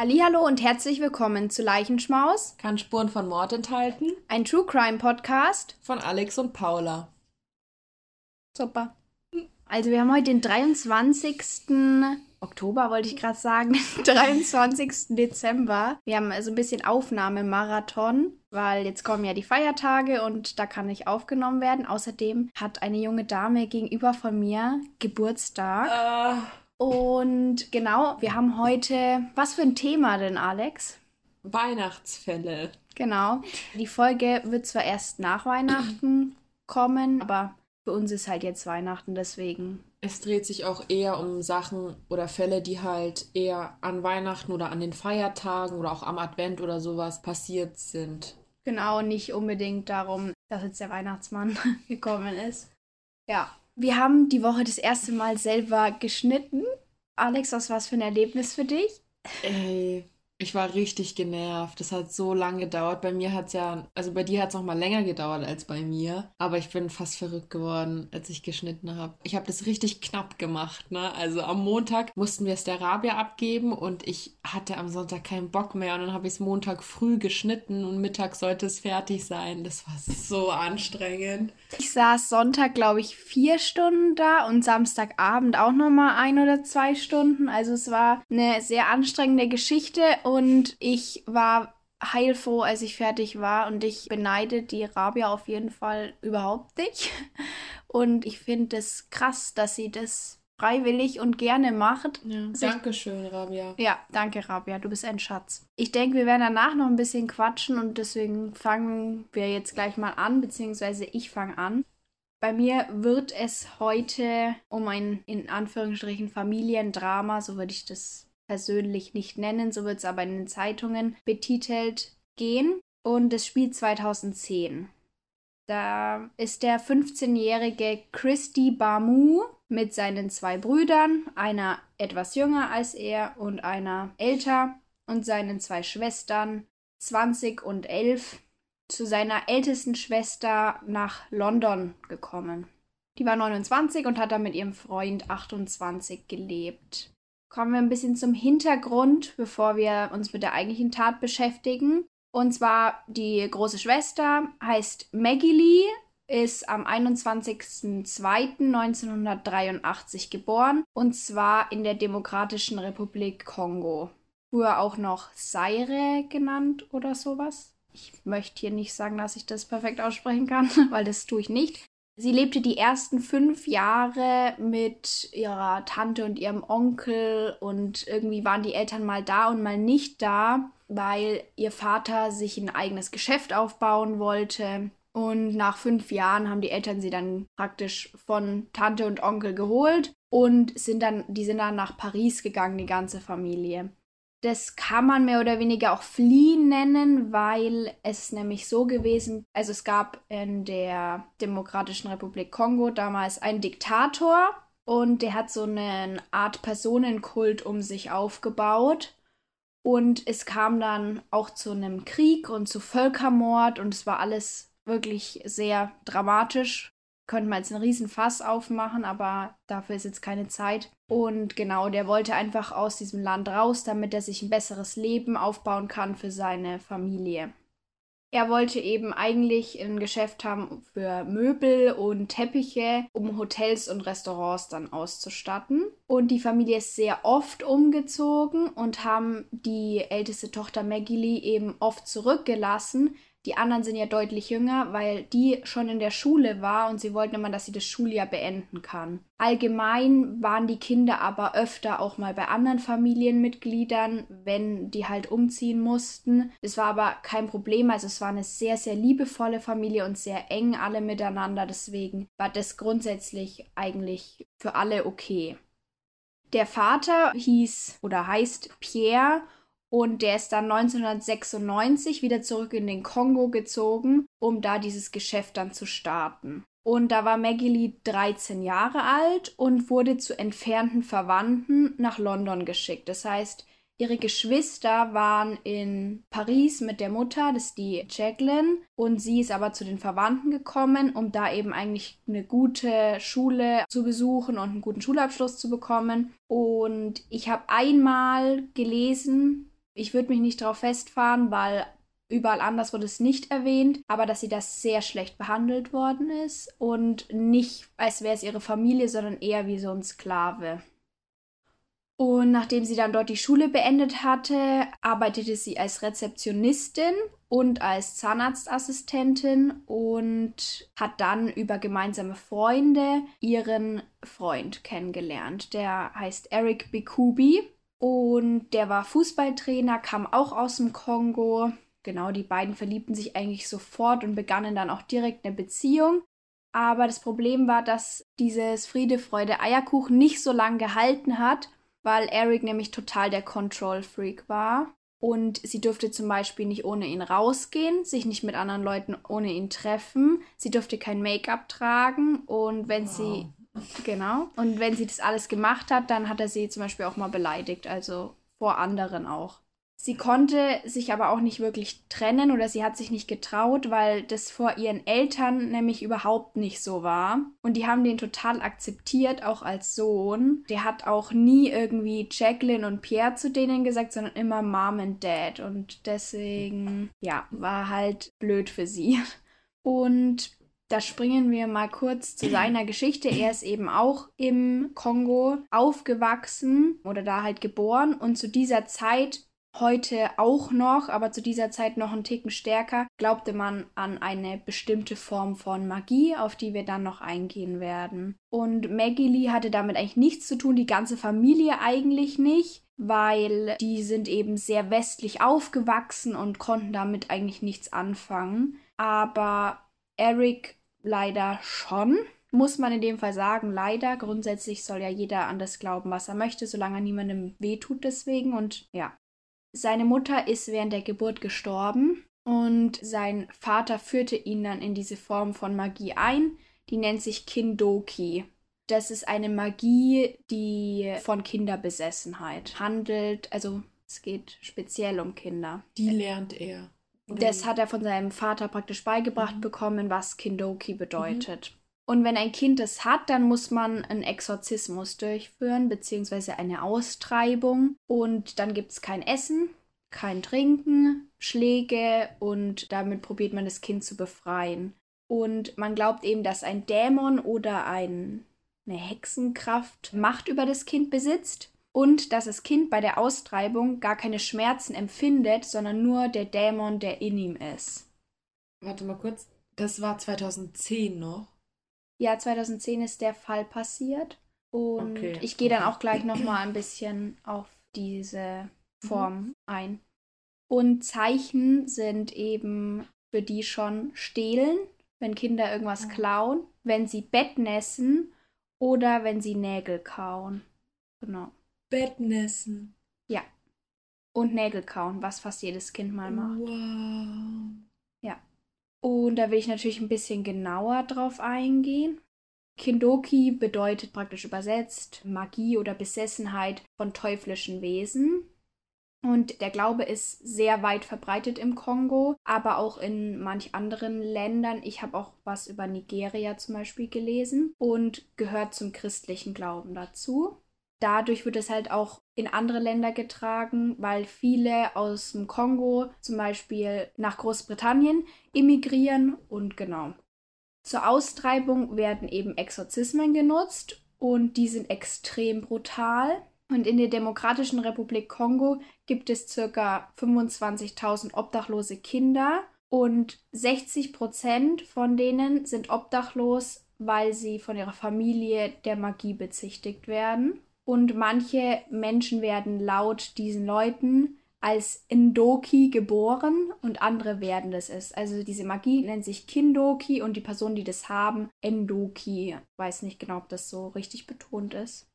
Hallo und herzlich willkommen zu Leichenschmaus. Kann Spuren von Mord enthalten. Ein True Crime Podcast von Alex und Paula. Super. Also wir haben heute den 23. Oktober, wollte ich gerade sagen, 23. Dezember. Wir haben also ein bisschen Aufnahmemarathon, weil jetzt kommen ja die Feiertage und da kann nicht aufgenommen werden. Außerdem hat eine junge Dame gegenüber von mir Geburtstag. Uh. Und genau, wir haben heute, was für ein Thema denn, Alex? Weihnachtsfälle. Genau. Die Folge wird zwar erst nach Weihnachten kommen, aber für uns ist halt jetzt Weihnachten, deswegen. Es dreht sich auch eher um Sachen oder Fälle, die halt eher an Weihnachten oder an den Feiertagen oder auch am Advent oder sowas passiert sind. Genau, nicht unbedingt darum, dass jetzt der Weihnachtsmann gekommen ist. Ja, wir haben die Woche das erste Mal selber geschnitten. Alex, was war es für ein Erlebnis für dich? Ey, ich war richtig genervt. Das hat so lange gedauert. Bei mir hat es ja, also bei dir hat es noch mal länger gedauert als bei mir. Aber ich bin fast verrückt geworden, als ich geschnitten habe. Ich habe das richtig knapp gemacht, ne? Also am Montag mussten wir es der Rabia abgeben und ich hatte am Sonntag keinen Bock mehr. Und dann habe ich es Montag früh geschnitten und Mittag sollte es fertig sein. Das war so anstrengend. Ich saß Sonntag, glaube ich, vier Stunden da und Samstagabend auch noch mal ein oder zwei Stunden. Also es war eine sehr anstrengende Geschichte und ich war heilfroh, als ich fertig war und ich beneide die Rabia auf jeden Fall überhaupt nicht. Und ich finde es krass, dass sie das freiwillig und gerne macht. Ja, Dankeschön, Rabia. Ja, danke, Rabia. Du bist ein Schatz. Ich denke, wir werden danach noch ein bisschen quatschen und deswegen fangen wir jetzt gleich mal an, beziehungsweise ich fange an. Bei mir wird es heute um ein in Anführungsstrichen Familiendrama, so würde ich das persönlich nicht nennen, so wird es aber in den Zeitungen betitelt gehen. Und es spielt 2010. Da ist der 15-jährige Christy Bamu mit seinen zwei Brüdern, einer etwas jünger als er und einer älter, und seinen zwei Schwestern, 20 und 11, zu seiner ältesten Schwester nach London gekommen. Die war 29 und hat da mit ihrem Freund 28 gelebt. Kommen wir ein bisschen zum Hintergrund, bevor wir uns mit der eigentlichen Tat beschäftigen. Und zwar die große Schwester heißt Maggie Lee, ist am 21.02.1983 geboren und zwar in der Demokratischen Republik Kongo. Früher auch noch Zaire genannt oder sowas. Ich möchte hier nicht sagen, dass ich das perfekt aussprechen kann, weil das tue ich nicht. Sie lebte die ersten fünf Jahre mit ihrer Tante und ihrem Onkel und irgendwie waren die Eltern mal da und mal nicht da, weil ihr Vater sich ein eigenes Geschäft aufbauen wollte. Und nach fünf Jahren haben die Eltern sie dann praktisch von Tante und Onkel geholt und sind dann, die sind dann nach Paris gegangen, die ganze Familie. Das kann man mehr oder weniger auch Fliehen nennen, weil es nämlich so gewesen, also es gab in der Demokratischen Republik Kongo damals einen Diktator und der hat so eine Art Personenkult um sich aufgebaut. Und es kam dann auch zu einem Krieg und zu Völkermord und es war alles wirklich sehr dramatisch könnte man jetzt einen riesen Fass aufmachen, aber dafür ist jetzt keine Zeit. Und genau, der wollte einfach aus diesem Land raus, damit er sich ein besseres Leben aufbauen kann für seine Familie. Er wollte eben eigentlich ein Geschäft haben für Möbel und Teppiche, um Hotels und Restaurants dann auszustatten. Und die Familie ist sehr oft umgezogen und haben die älteste Tochter Maggie Lee eben oft zurückgelassen, die anderen sind ja deutlich jünger, weil die schon in der Schule war und sie wollten immer, dass sie das Schuljahr beenden kann. Allgemein waren die Kinder aber öfter auch mal bei anderen Familienmitgliedern, wenn die halt umziehen mussten. Es war aber kein Problem, also es war eine sehr, sehr liebevolle Familie und sehr eng alle miteinander. Deswegen war das grundsätzlich eigentlich für alle okay. Der Vater hieß oder heißt Pierre und der ist dann 1996 wieder zurück in den Kongo gezogen, um da dieses Geschäft dann zu starten. Und da war Maggie Lee 13 Jahre alt und wurde zu entfernten Verwandten nach London geschickt. Das heißt, Ihre Geschwister waren in Paris mit der Mutter, das ist die Jacqueline, und sie ist aber zu den Verwandten gekommen, um da eben eigentlich eine gute Schule zu besuchen und einen guten Schulabschluss zu bekommen. Und ich habe einmal gelesen, Ich würde mich nicht darauf festfahren, weil überall anders wurde es nicht erwähnt, aber dass sie das sehr schlecht behandelt worden ist und nicht, als wäre es ihre Familie, sondern eher wie so ein Sklave. Und nachdem sie dann dort die Schule beendet hatte, arbeitete sie als Rezeptionistin und als Zahnarztassistentin und hat dann über gemeinsame Freunde ihren Freund kennengelernt. Der heißt Eric Bikubi und der war Fußballtrainer, kam auch aus dem Kongo. Genau, die beiden verliebten sich eigentlich sofort und begannen dann auch direkt eine Beziehung. Aber das Problem war, dass dieses Friede, Freude, Eierkuchen nicht so lange gehalten hat weil Eric nämlich total der Control-Freak war. Und sie durfte zum Beispiel nicht ohne ihn rausgehen, sich nicht mit anderen Leuten ohne ihn treffen. Sie durfte kein Make-up tragen. Und wenn wow. sie, genau, und wenn sie das alles gemacht hat, dann hat er sie zum Beispiel auch mal beleidigt, also vor anderen auch. Sie konnte sich aber auch nicht wirklich trennen oder sie hat sich nicht getraut, weil das vor ihren Eltern nämlich überhaupt nicht so war. Und die haben den total akzeptiert, auch als Sohn. Der hat auch nie irgendwie Jacqueline und Pierre zu denen gesagt, sondern immer Mom and Dad. Und deswegen, ja, war halt blöd für sie. Und da springen wir mal kurz zu seiner Geschichte. Er ist eben auch im Kongo aufgewachsen oder da halt geboren und zu dieser Zeit heute auch noch, aber zu dieser Zeit noch einen Ticken stärker, glaubte man an eine bestimmte Form von Magie, auf die wir dann noch eingehen werden. Und Maggie Lee hatte damit eigentlich nichts zu tun, die ganze Familie eigentlich nicht, weil die sind eben sehr westlich aufgewachsen und konnten damit eigentlich nichts anfangen. Aber Eric leider schon muss man in dem Fall sagen, leider. Grundsätzlich soll ja jeder an das glauben, was er möchte, solange er niemandem wehtut deswegen. Und ja, seine Mutter ist während der Geburt gestorben und sein Vater führte ihn dann in diese Form von Magie ein, die nennt sich Kindoki. Das ist eine Magie, die von Kinderbesessenheit handelt. Also es geht speziell um Kinder. Die lernt er. Das hat er von seinem Vater praktisch beigebracht mhm. bekommen, was Kindoki bedeutet. Mhm. Und wenn ein Kind es hat, dann muss man einen Exorzismus durchführen, beziehungsweise eine Austreibung. Und dann gibt es kein Essen, kein Trinken, Schläge und damit probiert man das Kind zu befreien. Und man glaubt eben, dass ein Dämon oder ein, eine Hexenkraft Macht über das Kind besitzt und dass das Kind bei der Austreibung gar keine Schmerzen empfindet, sondern nur der Dämon, der in ihm ist. Warte mal kurz, das war 2010 noch. Ja, 2010 ist der Fall passiert. Und okay. ich gehe dann auch gleich nochmal ein bisschen auf diese Form mhm. ein. Und Zeichen sind eben für die schon stehlen, wenn Kinder irgendwas mhm. klauen, wenn sie Bettnässen oder wenn sie Nägel kauen. Genau. Bettnässen. Ja. Und Nägel kauen, was fast jedes Kind mal macht. Wow. Und da will ich natürlich ein bisschen genauer drauf eingehen. Kindoki bedeutet praktisch übersetzt Magie oder Besessenheit von teuflischen Wesen. Und der Glaube ist sehr weit verbreitet im Kongo, aber auch in manch anderen Ländern. Ich habe auch was über Nigeria zum Beispiel gelesen und gehört zum christlichen Glauben dazu dadurch wird es halt auch in andere Länder getragen, weil viele aus dem Kongo zum Beispiel nach Großbritannien emigrieren und genau. Zur Austreibung werden eben Exorzismen genutzt und die sind extrem brutal. Und in der Demokratischen Republik Kongo gibt es ca. 25.000 obdachlose Kinder und 60 Prozent von denen sind obdachlos, weil sie von ihrer Familie der Magie bezichtigt werden. Und manche Menschen werden laut diesen Leuten als Indoki geboren und andere werden das ist. Also diese Magie nennt sich Kindoki und die Personen, die das haben, Endoki. Weiß nicht genau, ob das so richtig betont ist.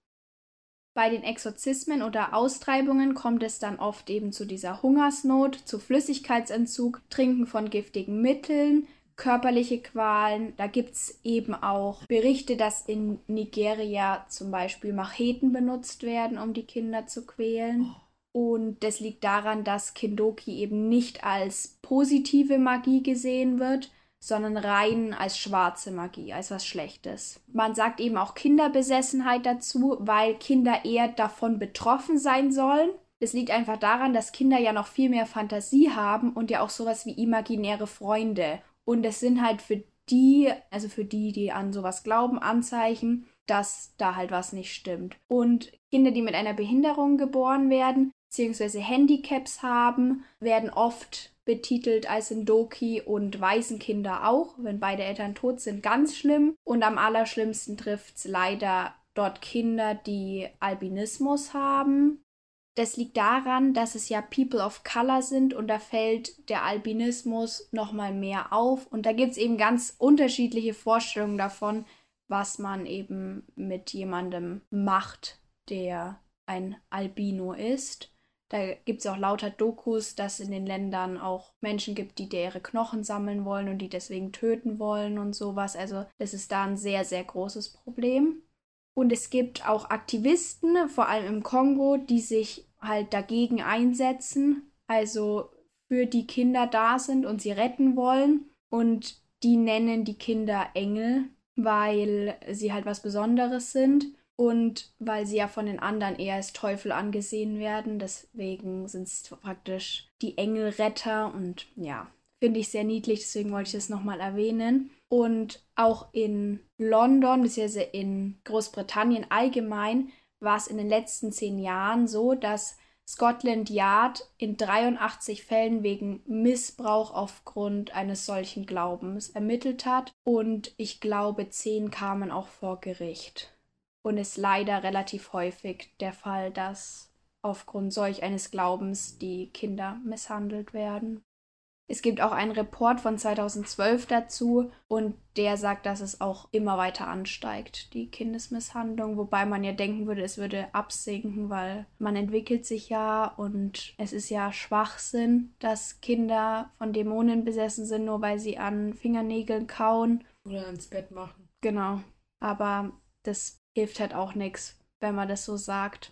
Bei den Exorzismen oder Austreibungen kommt es dann oft eben zu dieser Hungersnot, zu Flüssigkeitsentzug, Trinken von giftigen Mitteln, körperliche Qualen. Da gibt es eben auch Berichte, dass in Nigeria zum Beispiel Macheten benutzt werden, um die Kinder zu quälen. Oh. Und das liegt daran, dass Kindoki eben nicht als positive Magie gesehen wird, sondern rein als schwarze Magie, als was Schlechtes. Man sagt eben auch Kinderbesessenheit dazu, weil Kinder eher davon betroffen sein sollen Das liegt einfach daran, dass Kinder ja noch viel mehr Fantasie haben und ja auch sowas wie imaginäre Freunde. Und es sind halt für die, also für die, die an sowas glauben, Anzeichen, dass da halt was nicht stimmt. Und Kinder, die mit einer Behinderung geboren werden, beziehungsweise Handicaps haben, werden oft betitelt als Sindoki und Waisenkinder auch, wenn beide Eltern tot sind, ganz schlimm. Und am allerschlimmsten trifft es leider dort Kinder, die Albinismus haben. Das liegt daran, dass es ja People of Color sind und da fällt der Albinismus nochmal mehr auf. Und da gibt es eben ganz unterschiedliche Vorstellungen davon, was man eben mit jemandem macht, der ein Albino ist. Da gibt es auch lauter Dokus, dass in den Ländern auch Menschen gibt, die ihre Knochen sammeln wollen und die deswegen töten wollen und sowas. Also das ist da ein sehr, sehr großes Problem. Und es gibt auch Aktivisten, vor allem im Kongo, die sich halt dagegen einsetzen, also für die Kinder da sind und sie retten wollen. Und die nennen die Kinder Engel, weil sie halt was Besonderes sind und weil sie ja von den anderen eher als Teufel angesehen werden. Deswegen sind es praktisch die Engelretter und ja, finde ich sehr niedlich, deswegen wollte ich das nochmal erwähnen. Und auch in London, beziehungsweise in Großbritannien allgemein, war es in den letzten zehn Jahren so, dass Scotland Yard in 83 Fällen wegen Missbrauch aufgrund eines solchen Glaubens ermittelt hat und ich glaube, zehn kamen auch vor Gericht. Und ist leider relativ häufig der Fall, dass aufgrund solch eines Glaubens die Kinder misshandelt werden. Es gibt auch einen Report von 2012 dazu und der sagt, dass es auch immer weiter ansteigt, die Kindesmisshandlung, wobei man ja denken würde, es würde absinken, weil man entwickelt sich ja und es ist ja Schwachsinn, dass Kinder von Dämonen besessen sind, nur weil sie an Fingernägeln kauen. Oder ins Bett machen. Genau. Aber das hilft halt auch nichts, wenn man das so sagt.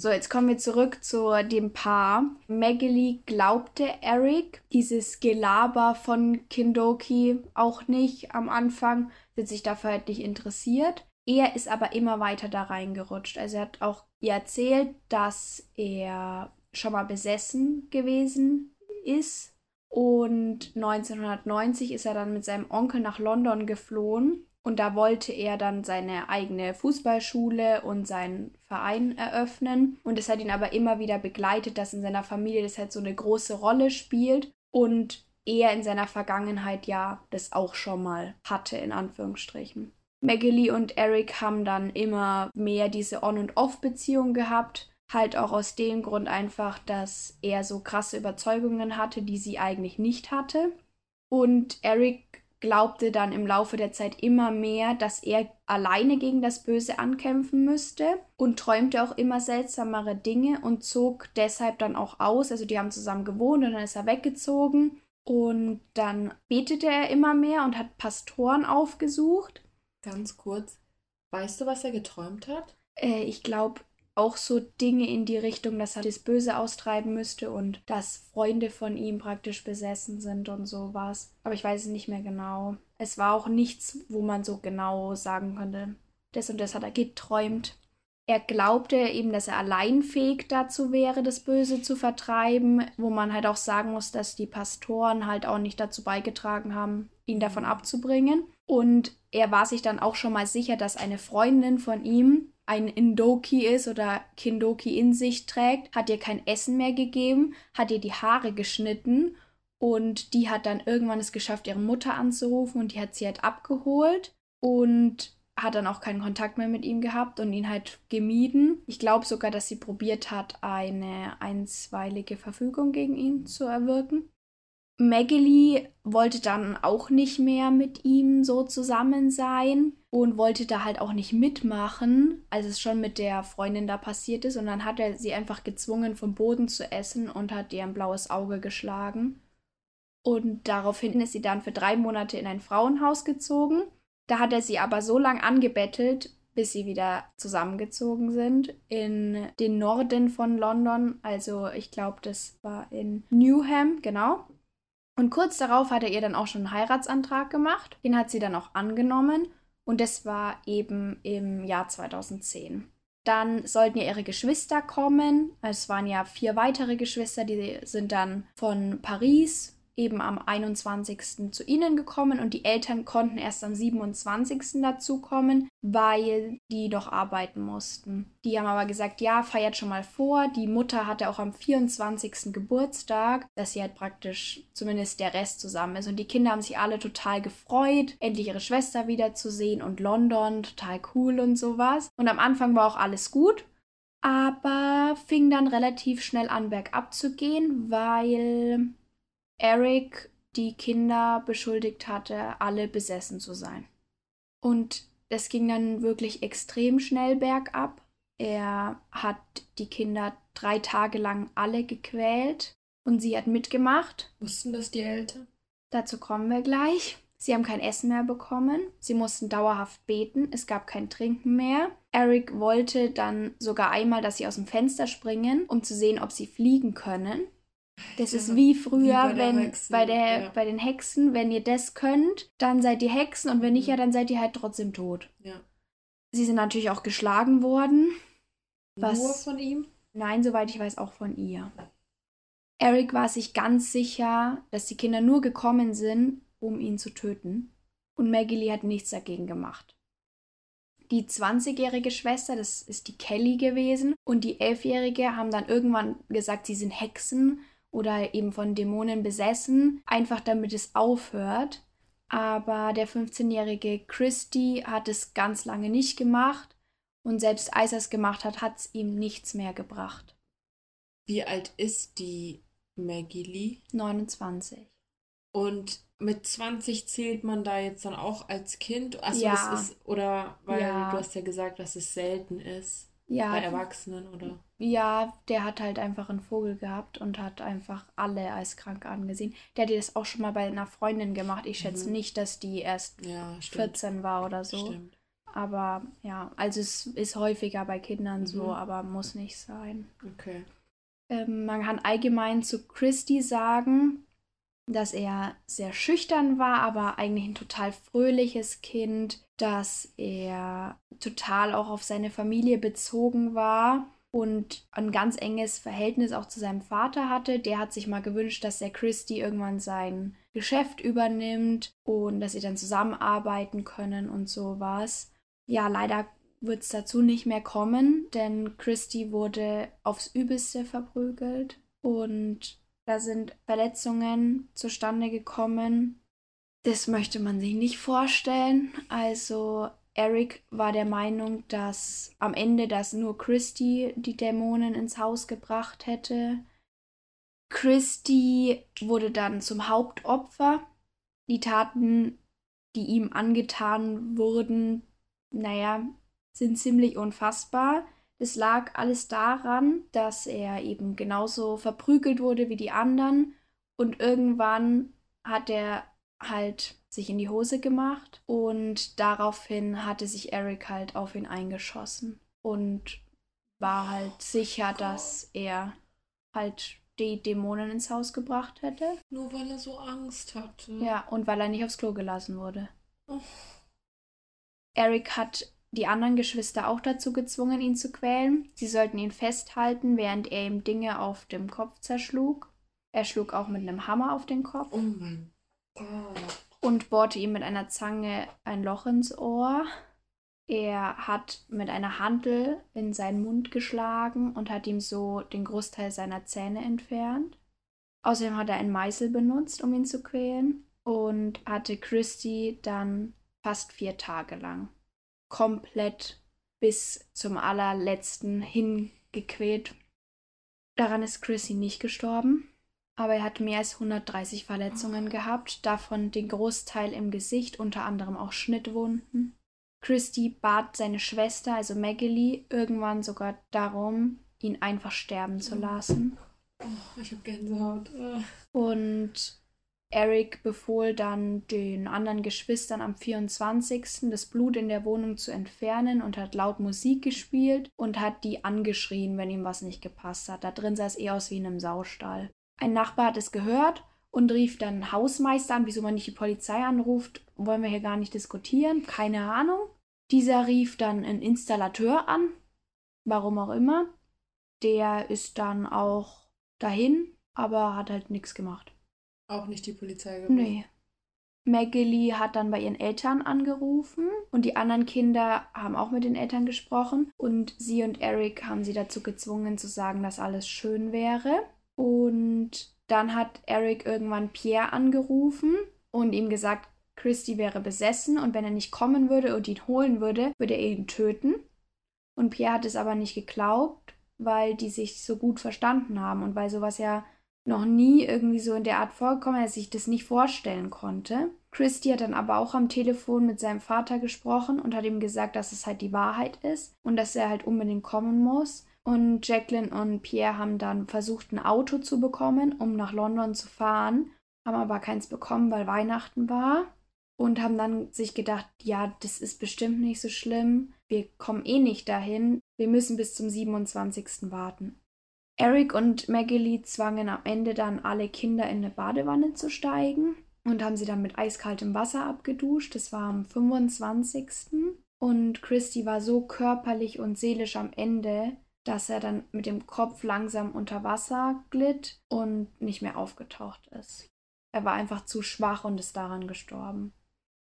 So, jetzt kommen wir zurück zu dem Paar. Maggie glaubte Eric dieses Gelaber von Kindoki auch nicht am Anfang, hat sich dafür halt nicht interessiert. Er ist aber immer weiter da reingerutscht. Also er hat auch ihr erzählt, dass er schon mal besessen gewesen ist. Und 1990 ist er dann mit seinem Onkel nach London geflohen und da wollte er dann seine eigene Fußballschule und seinen Verein eröffnen. Und es hat ihn aber immer wieder begleitet, dass in seiner Familie das halt so eine große Rolle spielt. Und er in seiner Vergangenheit ja das auch schon mal hatte, in Anführungsstrichen. Maggie und Eric haben dann immer mehr diese On- und Off-Beziehung gehabt. Halt auch aus dem Grund einfach, dass er so krasse Überzeugungen hatte, die sie eigentlich nicht hatte. Und Eric glaubte dann im Laufe der Zeit immer mehr, dass er alleine gegen das Böse ankämpfen müsste und träumte auch immer seltsamere Dinge und zog deshalb dann auch aus. Also die haben zusammen gewohnt und dann ist er weggezogen und dann betete er immer mehr und hat Pastoren aufgesucht. Ganz kurz, weißt du, was er geträumt hat? Äh, ich glaube, auch so Dinge in die Richtung, dass er das Böse austreiben müsste und dass Freunde von ihm praktisch besessen sind und sowas. Aber ich weiß es nicht mehr genau. Es war auch nichts, wo man so genau sagen könnte, das und das hat er geträumt. Er glaubte eben, dass er allein fähig dazu wäre, das Böse zu vertreiben, wo man halt auch sagen muss, dass die Pastoren halt auch nicht dazu beigetragen haben, ihn davon abzubringen. Und er war sich dann auch schon mal sicher, dass eine Freundin von ihm ein Indoki ist oder Kindoki in sich trägt, hat ihr kein Essen mehr gegeben, hat ihr die Haare geschnitten und die hat dann irgendwann es geschafft, ihre Mutter anzurufen und die hat sie halt abgeholt und hat dann auch keinen Kontakt mehr mit ihm gehabt und ihn halt gemieden. Ich glaube sogar, dass sie probiert hat, eine einstweilige Verfügung gegen ihn zu erwirken. Maggie wollte dann auch nicht mehr mit ihm so zusammen sein und wollte da halt auch nicht mitmachen, als es schon mit der Freundin da passiert ist. Und dann hat er sie einfach gezwungen, vom Boden zu essen und hat ihr ein blaues Auge geschlagen. Und daraufhin ist sie dann für drei Monate in ein Frauenhaus gezogen. Da hat er sie aber so lange angebettelt, bis sie wieder zusammengezogen sind in den Norden von London. Also ich glaube, das war in Newham, genau. Und kurz darauf hat er ihr dann auch schon einen Heiratsantrag gemacht. Den hat sie dann auch angenommen. Und das war eben im Jahr 2010. Dann sollten ja ihre Geschwister kommen. Es waren ja vier weitere Geschwister, die sind dann von Paris eben am 21. zu ihnen gekommen und die Eltern konnten erst am 27. dazukommen, weil die noch arbeiten mussten. Die haben aber gesagt, ja, feiert schon mal vor. Die Mutter hatte auch am 24. Geburtstag, dass sie halt praktisch zumindest der Rest zusammen ist. Und die Kinder haben sich alle total gefreut, endlich ihre Schwester wiederzusehen und London, total cool und sowas. Und am Anfang war auch alles gut aber fing dann relativ schnell an bergab zu gehen, weil Eric die Kinder beschuldigt hatte, alle besessen zu sein. Und es ging dann wirklich extrem schnell bergab. Er hat die Kinder drei Tage lang alle gequält und sie hat mitgemacht. Wussten das die Eltern? Dazu kommen wir gleich. Sie haben kein Essen mehr bekommen. Sie mussten dauerhaft beten. Es gab kein Trinken mehr. Eric wollte dann sogar einmal, dass sie aus dem Fenster springen, um zu sehen, ob sie fliegen können. Das ist wie früher, wie bei wenn Hexen, bei, der, ja. bei den Hexen, wenn ihr das könnt, dann seid ihr Hexen und wenn nicht, ja, dann seid ihr halt trotzdem tot. Ja. Sie sind natürlich auch geschlagen worden. Was, Nur von ihm? Nein, soweit ich weiß, auch von ihr. Eric war sich ganz sicher, dass die Kinder nur gekommen sind, um ihn zu töten. Und Maggie Lee hat nichts dagegen gemacht. Die 20-jährige Schwester, das ist die Kelly gewesen, und die 11-jährige haben dann irgendwann gesagt, sie sind Hexen oder eben von Dämonen besessen, einfach damit es aufhört. Aber der 15-jährige Christy hat es ganz lange nicht gemacht und selbst als er es gemacht hat, hat es ihm nichts mehr gebracht. Wie alt ist die Maggie Lee? 29. Und mit 20 zählt man da jetzt dann auch als Kind? Also ja. das ist, oder weil ja. du hast ja gesagt, dass es selten ist. Ja. Bei Erwachsenen, oder? Ja, der hat halt einfach einen Vogel gehabt und hat einfach alle als krank angesehen. Der hat das auch schon mal bei einer Freundin gemacht. Ich schätze mhm. nicht, dass die erst ja, 14 war oder so. Stimmt. Aber ja, also es ist häufiger bei Kindern mhm. so, aber muss nicht sein. Okay. Ähm, man kann allgemein zu Christy sagen, dass er sehr schüchtern war, aber eigentlich ein total fröhliches Kind, dass er total auch auf seine Familie bezogen war und ein ganz enges Verhältnis auch zu seinem Vater hatte. Der hat sich mal gewünscht, dass der Christy irgendwann sein Geschäft übernimmt und dass sie dann zusammenarbeiten können und sowas. Ja, leider wird es dazu nicht mehr kommen, denn Christy wurde aufs Übelste verprügelt und da sind Verletzungen zustande gekommen. Das möchte man sich nicht vorstellen. Also Eric war der Meinung, dass am Ende das nur Christy die Dämonen ins Haus gebracht hätte. Christy wurde dann zum Hauptopfer. Die Taten, die ihm angetan wurden, naja, sind ziemlich unfassbar. Es lag alles daran, dass er eben genauso verprügelt wurde wie die anderen und irgendwann hat er halt sich in die Hose gemacht und daraufhin hatte sich Eric halt auf ihn eingeschossen und war halt sicher, dass er halt die Dämonen ins Haus gebracht hätte. Nur weil er so Angst hatte. Ja, und weil er nicht aufs Klo gelassen wurde. Oh. Eric hat die anderen Geschwister auch dazu gezwungen, ihn zu quälen. Sie sollten ihn festhalten, während er ihm Dinge auf dem Kopf zerschlug. Er schlug auch mit einem Hammer auf den Kopf. Oh mein Gott. Und bohrte ihm mit einer Zange ein Loch ins Ohr. Er hat mit einer Hantel in seinen Mund geschlagen und hat ihm so den Großteil seiner Zähne entfernt. Außerdem hat er einen Meißel benutzt, um ihn zu quälen und hatte Christy dann fast vier Tage lang komplett bis zum allerletzten hingequält. Daran ist Chrissy nicht gestorben, aber er hat mehr als 130 Verletzungen gehabt, davon den Großteil im Gesicht, unter anderem auch Schnittwunden. Christy bat seine Schwester, also Maggie, irgendwann sogar darum, ihn einfach sterben zu lassen. Oh, ich hab Gänsehaut. Und Eric befohl dann den anderen Geschwistern am 24. das Blut in der Wohnung zu entfernen und hat laut Musik gespielt und hat die angeschrien, wenn ihm was nicht gepasst hat. Da drin sah es eher aus wie in einem Saustall. Ein Nachbar hat es gehört und rief dann Hausmeister an, wieso man nicht die Polizei anruft, wollen wir hier gar nicht diskutieren, keine Ahnung. Dieser rief dann einen Installateur an, warum auch immer. Der ist dann auch dahin, aber hat halt nichts gemacht. Auch nicht die Polizei gerufen? Nee. Maggie hat dann bei ihren Eltern angerufen und die anderen Kinder haben auch mit den Eltern gesprochen und sie und Eric haben sie dazu gezwungen zu sagen, dass alles schön wäre. Und dann hat Eric irgendwann Pierre angerufen und ihm gesagt, Christy wäre besessen und wenn er nicht kommen würde und ihn holen würde, würde er ihn töten. Und Pierre hat es aber nicht geglaubt, weil die sich so gut verstanden haben und weil sowas ja noch nie irgendwie so in der Art vorgekommen, dass sich das nicht vorstellen konnte. Christy hat dann aber auch am Telefon mit seinem Vater gesprochen und hat ihm gesagt, dass es halt die Wahrheit ist und dass er halt unbedingt kommen muss. Und Jacqueline und Pierre haben dann versucht, ein Auto zu bekommen, um nach London zu fahren, haben aber keins bekommen, weil Weihnachten war und haben dann sich gedacht, ja, das ist bestimmt nicht so schlimm. Wir kommen eh nicht dahin. Wir müssen bis zum 27. warten. Eric und Maggie zwangen am Ende dann alle Kinder in eine Badewanne zu steigen und haben sie dann mit eiskaltem Wasser abgeduscht. Das war am 25. Und Christy war so körperlich und seelisch am Ende, dass er dann mit dem Kopf langsam unter Wasser glitt und nicht mehr aufgetaucht ist. Er war einfach zu schwach und ist daran gestorben.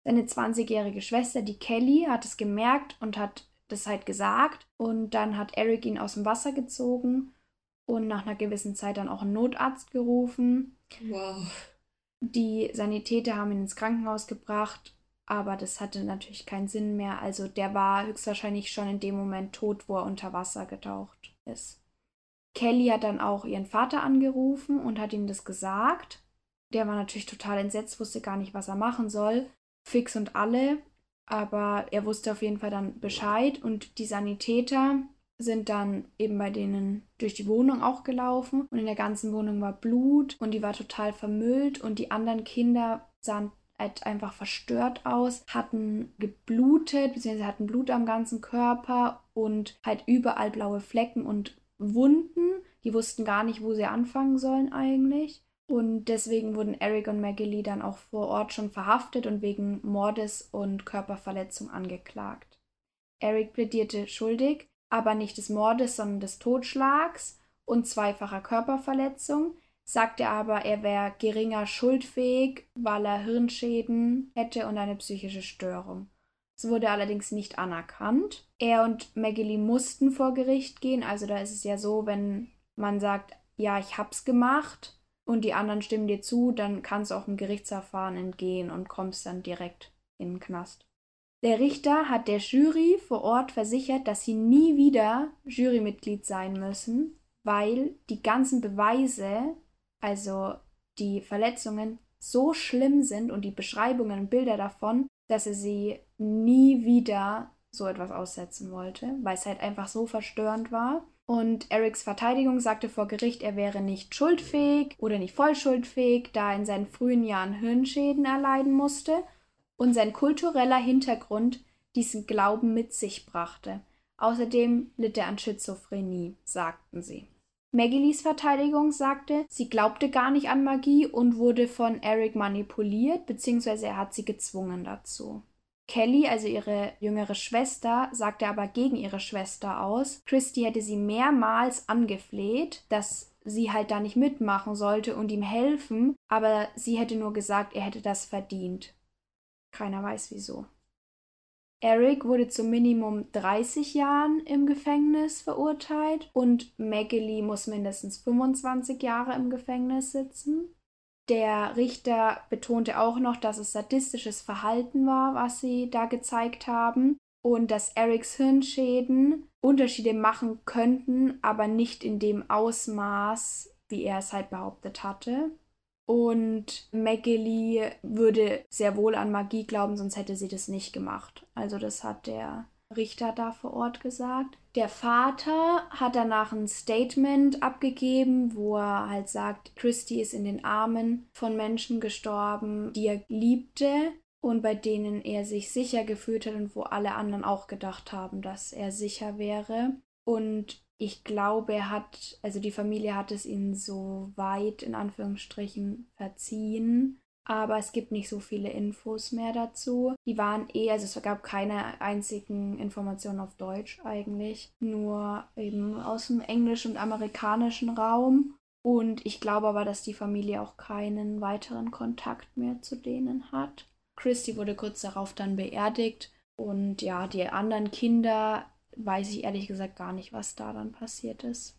Seine 20-jährige Schwester, die Kelly, hat es gemerkt und hat das halt gesagt. Und dann hat Eric ihn aus dem Wasser gezogen und nach einer gewissen Zeit dann auch einen Notarzt gerufen. Wow. Die Sanitäter haben ihn ins Krankenhaus gebracht, aber das hatte natürlich keinen Sinn mehr. Also der war höchstwahrscheinlich schon in dem Moment tot, wo er unter Wasser getaucht ist. Kelly hat dann auch ihren Vater angerufen und hat ihm das gesagt. Der war natürlich total entsetzt, wusste gar nicht, was er machen soll fix und alle, aber er wusste auf jeden Fall dann Bescheid und die Sanitäter sind dann eben bei denen durch die Wohnung auch gelaufen und in der ganzen Wohnung war Blut und die war total vermüllt und die anderen Kinder sahen halt einfach verstört aus, hatten geblutet, beziehungsweise hatten Blut am ganzen Körper und halt überall blaue Flecken und Wunden. Die wussten gar nicht, wo sie anfangen sollen eigentlich. Und deswegen wurden Eric und Maggie Lee dann auch vor Ort schon verhaftet und wegen Mordes und Körperverletzung angeklagt. Eric plädierte schuldig, aber nicht des Mordes, sondern des Totschlags und zweifacher Körperverletzung, sagte aber, er wäre geringer schuldfähig, weil er Hirnschäden hätte und eine psychische Störung. Es wurde allerdings nicht anerkannt. Er und Lee mussten vor Gericht gehen, also da ist es ja so, wenn man sagt, ja, ich hab's gemacht, und die anderen stimmen dir zu, dann kannst du auch im Gerichtsverfahren entgehen und kommst dann direkt in den Knast. Der Richter hat der Jury vor Ort versichert, dass sie nie wieder Jurymitglied sein müssen, weil die ganzen Beweise, also die Verletzungen, so schlimm sind und die Beschreibungen und Bilder davon, dass er sie nie wieder so etwas aussetzen wollte, weil es halt einfach so verstörend war. Und Erics Verteidigung sagte vor Gericht, er wäre nicht schuldfähig oder nicht voll schuldfähig, da er in seinen frühen Jahren Hirnschäden erleiden musste und sein kultureller Hintergrund diesen Glauben mit sich brachte. Außerdem litt er an Schizophrenie, sagten sie. Maggies Verteidigung sagte, sie glaubte gar nicht an Magie und wurde von Eric manipuliert, beziehungsweise er hat sie gezwungen dazu. Kelly, also ihre jüngere Schwester, sagte aber gegen ihre Schwester aus. Christy hätte sie mehrmals angefleht, dass sie halt da nicht mitmachen sollte und ihm helfen, aber sie hätte nur gesagt, er hätte das verdient. Keiner weiß wieso. Eric wurde zu Minimum 30 Jahren im Gefängnis verurteilt und Maggie muss mindestens 25 Jahre im Gefängnis sitzen. Der Richter betonte auch noch, dass es sadistisches Verhalten war, was sie da gezeigt haben und dass Erics Hirnschäden Unterschiede machen könnten, aber nicht in dem Ausmaß, wie er es halt behauptet hatte. Und Maggie würde sehr wohl an Magie glauben, sonst hätte sie das nicht gemacht. Also das hat der Richter da vor Ort gesagt. Der Vater hat danach ein Statement abgegeben, wo er halt sagt, Christy ist in den Armen von Menschen gestorben, die er liebte und bei denen er sich sicher gefühlt hat und wo alle anderen auch gedacht haben, dass er sicher wäre. Und ich glaube, er hat, also die Familie hat es ihnen so weit in Anführungsstrichen verziehen, aber es gibt nicht so viele Infos mehr dazu. Die waren eh, also es gab keine einzigen Informationen auf Deutsch eigentlich, nur eben aus dem englischen und amerikanischen Raum. Und ich glaube aber, dass die Familie auch keinen weiteren Kontakt mehr zu denen hat. Christy wurde kurz darauf dann beerdigt und ja, die anderen Kinder weiß ich ehrlich gesagt gar nicht, was da dann passiert ist.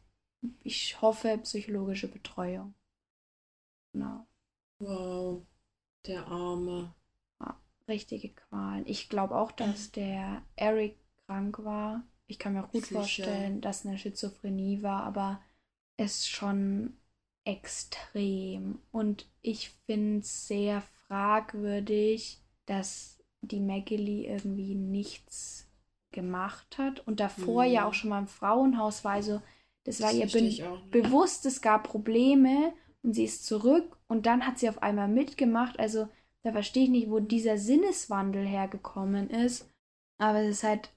Ich hoffe psychologische Betreuung. Genau. Wow, der Arme. Ja, richtige Qualen. Ich glaube auch, dass der Eric krank war. Ich kann mir auch gut Sicher. vorstellen, dass eine Schizophrenie war, aber es ist schon extrem. Und ich finde es sehr fragwürdig, dass die Maggie irgendwie nichts gemacht hat und davor mhm. ja auch schon mal im Frauenhaus war. Also das, das war ihr be bewusst, es gab Probleme und sie ist zurück und dann hat sie auf einmal mitgemacht. Also da verstehe ich nicht, wo dieser Sinneswandel hergekommen ist. Aber es ist halt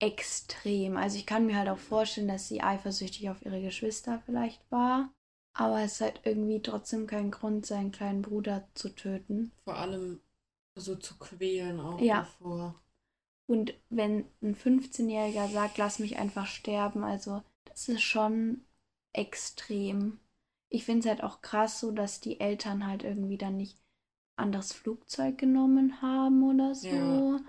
extrem. Also ich kann mir halt auch vorstellen, dass sie eifersüchtig auf ihre Geschwister vielleicht war. Aber es ist halt irgendwie trotzdem kein Grund, seinen kleinen Bruder zu töten. Vor allem so zu quälen auch ja. davor. Und wenn ein 15-Jähriger sagt, lass mich einfach sterben, also das ist schon extrem. Ich finde es halt auch krass so, dass die Eltern halt irgendwie dann nicht anderes Flugzeug genommen haben oder so. Ja.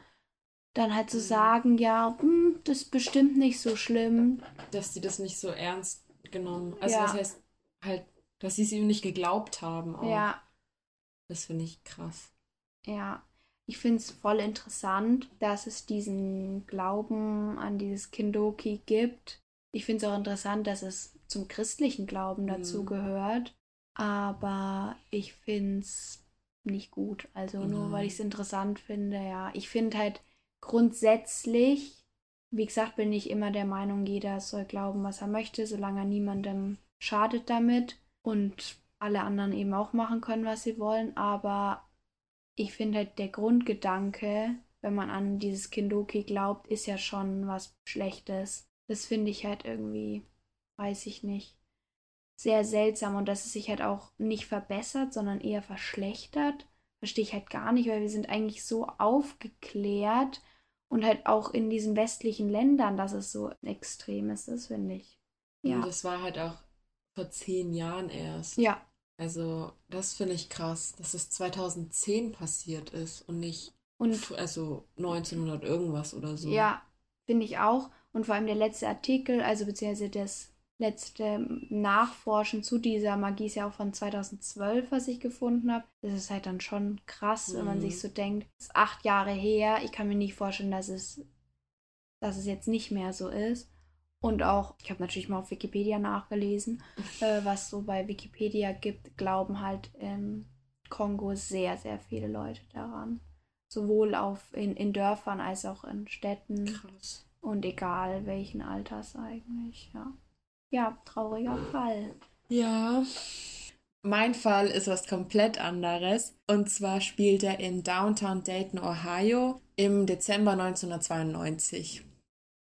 Dann halt zu so mhm. sagen, ja, hm, das ist bestimmt nicht so schlimm. Dass die das nicht so ernst genommen. Also ja. das heißt halt, dass sie es ihm nicht geglaubt haben. Auch. Ja. Das finde ich krass. Ja. Ich finde es voll interessant, dass es diesen Glauben an dieses Kindoki gibt. Ich finde es auch interessant, dass es zum christlichen Glauben dazu mhm. gehört. Aber ich finde es nicht gut. Also mhm. nur weil ich es interessant finde, ja. Ich finde halt grundsätzlich, wie gesagt, bin ich immer der Meinung, jeder soll glauben, was er möchte, solange er niemandem schadet damit und alle anderen eben auch machen können, was sie wollen. Aber ich finde halt der Grundgedanke, wenn man an dieses Kindoki glaubt, ist ja schon was Schlechtes. Das finde ich halt irgendwie, weiß ich nicht, sehr seltsam und dass es sich halt auch nicht verbessert, sondern eher verschlechtert, verstehe ich halt gar nicht, weil wir sind eigentlich so aufgeklärt und halt auch in diesen westlichen Ländern, dass es so extrem ist, das finde ich. Ja. Und das war halt auch vor zehn Jahren erst. Ja. Also, das finde ich krass, dass es 2010 passiert ist und nicht und, also 1900 irgendwas oder so. Ja, finde ich auch. Und vor allem der letzte Artikel, also beziehungsweise das letzte Nachforschen zu dieser Magie ist ja auch von 2012, was ich gefunden habe. Das ist halt dann schon krass, mhm. wenn man sich mhm. so denkt, das ist acht Jahre her. Ich kann mir nicht vorstellen, dass es, dass es jetzt nicht mehr so ist. Und auch, ich habe natürlich mal auf Wikipedia nachgelesen, äh, was so bei Wikipedia gibt, glauben halt in Kongo sehr, sehr viele Leute daran. Sowohl auf, in, in Dörfern als auch in Städten. Krass. Und egal welchen Alters eigentlich, ja. Ja, trauriger Fall. Ja. Mein Fall ist was komplett anderes. Und zwar spielt er in Downtown Dayton, Ohio im Dezember 1992.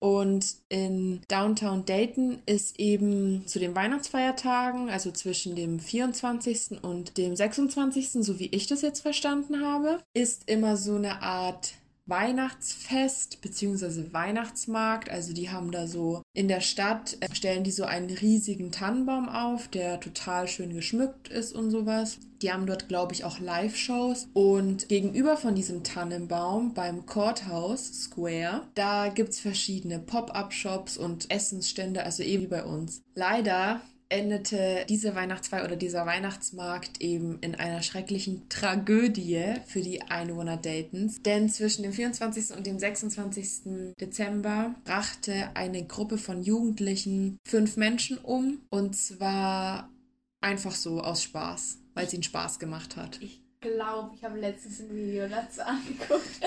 Und in Downtown Dayton ist eben zu den Weihnachtsfeiertagen, also zwischen dem 24. und dem 26., so wie ich das jetzt verstanden habe, ist immer so eine Art Weihnachtsfest bzw. Weihnachtsmarkt. Also die haben da so in der Stadt, äh, stellen die so einen riesigen Tannenbaum auf, der total schön geschmückt ist und sowas. Die haben dort, glaube ich, auch Live-Shows. Und gegenüber von diesem Tannenbaum beim Courthouse Square, da gibt es verschiedene Pop-up-Shops und Essensstände, also eben wie bei uns. Leider endete diese Weihnachtsfeier oder dieser Weihnachtsmarkt eben in einer schrecklichen Tragödie für die Einwohner Daytons. Denn zwischen dem 24. und dem 26. Dezember brachte eine Gruppe von Jugendlichen fünf Menschen um. Und zwar einfach so aus Spaß, weil es ihnen Spaß gemacht hat. Ich glaube, ich habe letztens ein Video dazu angeguckt.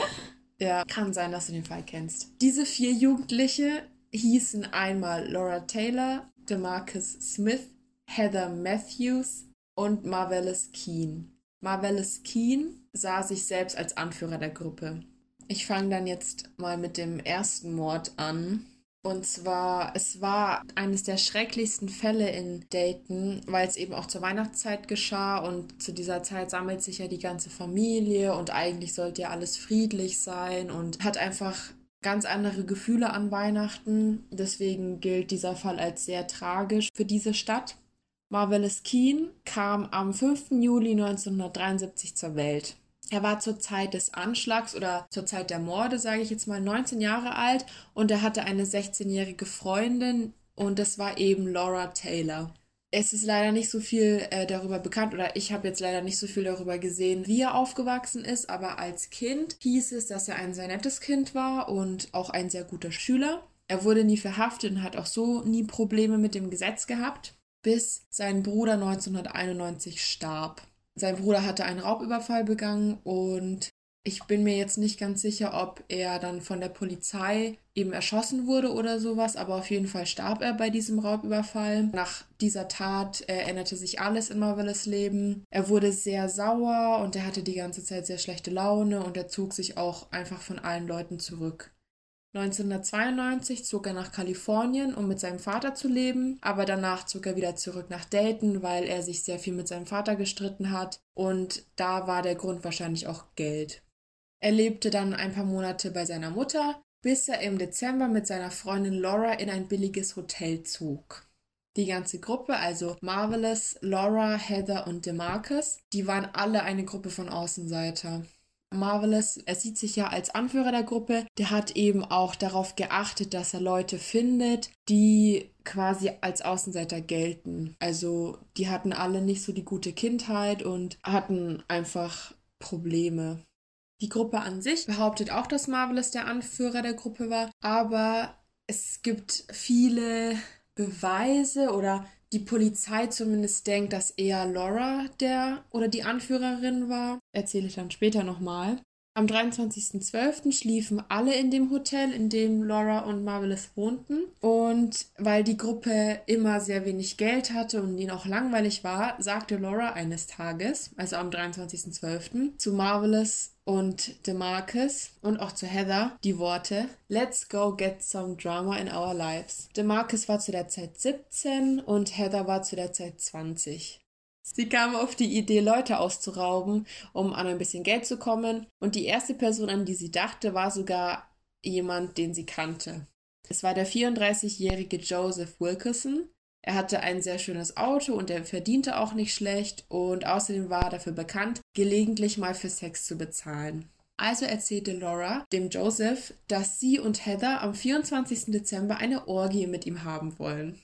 Ja, kann sein, dass du den Fall kennst. Diese vier Jugendliche hießen einmal Laura Taylor, DeMarcus Smith, Heather Matthews und Marvelous Keen. Marvelous Keen sah sich selbst als Anführer der Gruppe. Ich fange dann jetzt mal mit dem ersten Mord an. Und zwar, es war eines der schrecklichsten Fälle in Dayton, weil es eben auch zur Weihnachtszeit geschah und zu dieser Zeit sammelt sich ja die ganze Familie und eigentlich sollte ja alles friedlich sein und hat einfach ganz andere Gefühle an Weihnachten. Deswegen gilt dieser Fall als sehr tragisch für diese Stadt. Marvelous Keen kam am 5. Juli 1973 zur Welt. Er war zur Zeit des Anschlags oder zur Zeit der Morde, sage ich jetzt mal, 19 Jahre alt und er hatte eine 16-jährige Freundin und das war eben Laura Taylor. Es ist leider nicht so viel äh, darüber bekannt oder ich habe jetzt leider nicht so viel darüber gesehen, wie er aufgewachsen ist, aber als Kind hieß es, dass er ein sehr nettes Kind war und auch ein sehr guter Schüler. Er wurde nie verhaftet und hat auch so nie Probleme mit dem Gesetz gehabt, bis sein Bruder 1991 starb. Sein Bruder hatte einen Raubüberfall begangen und ich bin mir jetzt nicht ganz sicher, ob er dann von der Polizei eben erschossen wurde oder sowas, aber auf jeden Fall starb er bei diesem Raubüberfall. Nach dieser Tat änderte sich alles in Marvelous Leben. Er wurde sehr sauer und er hatte die ganze Zeit sehr schlechte Laune und er zog sich auch einfach von allen Leuten zurück. 1992 zog er nach Kalifornien, um mit seinem Vater zu leben, aber danach zog er wieder zurück nach Dayton, weil er sich sehr viel mit seinem Vater gestritten hat und da war der Grund wahrscheinlich auch Geld. Er lebte dann ein paar Monate bei seiner Mutter, bis er im Dezember mit seiner Freundin Laura in ein billiges Hotel zog. Die ganze Gruppe, also Marvelous, Laura, Heather und DeMarcus, die waren alle eine Gruppe von Außenseiter. Marvelous, er sieht sich ja als Anführer der Gruppe, der hat eben auch darauf geachtet, dass er Leute findet, die quasi als Außenseiter gelten. Also die hatten alle nicht so die gute Kindheit und hatten einfach Probleme. Die Gruppe an sich behauptet auch, dass Marvelous der Anführer der Gruppe war, aber es gibt viele Beweise oder die Polizei zumindest denkt, dass eher Laura der oder die Anführerin war. Erzähle ich dann später nochmal. Am 23.12. schliefen alle in dem Hotel, in dem Laura und Marvelous wohnten. Und weil die Gruppe immer sehr wenig Geld hatte und ihnen auch langweilig war, sagte Laura eines Tages, also am 23.12., zu Marvelous und DeMarcus und auch zu Heather die Worte Let's go get some drama in our lives. DeMarcus war zu der Zeit 17 und Heather war zu der Zeit 20. Sie kam auf die Idee, Leute auszurauben, um an ein bisschen Geld zu kommen. Und die erste Person, an die sie dachte, war sogar jemand, den sie kannte. Es war der 34-jährige Joseph Wilkerson. Er hatte ein sehr schönes Auto und er verdiente auch nicht schlecht und außerdem war er dafür bekannt, gelegentlich mal für Sex zu bezahlen. Also erzählte Laura dem Joseph, dass sie und Heather am 24. Dezember eine Orgie mit ihm haben wollen.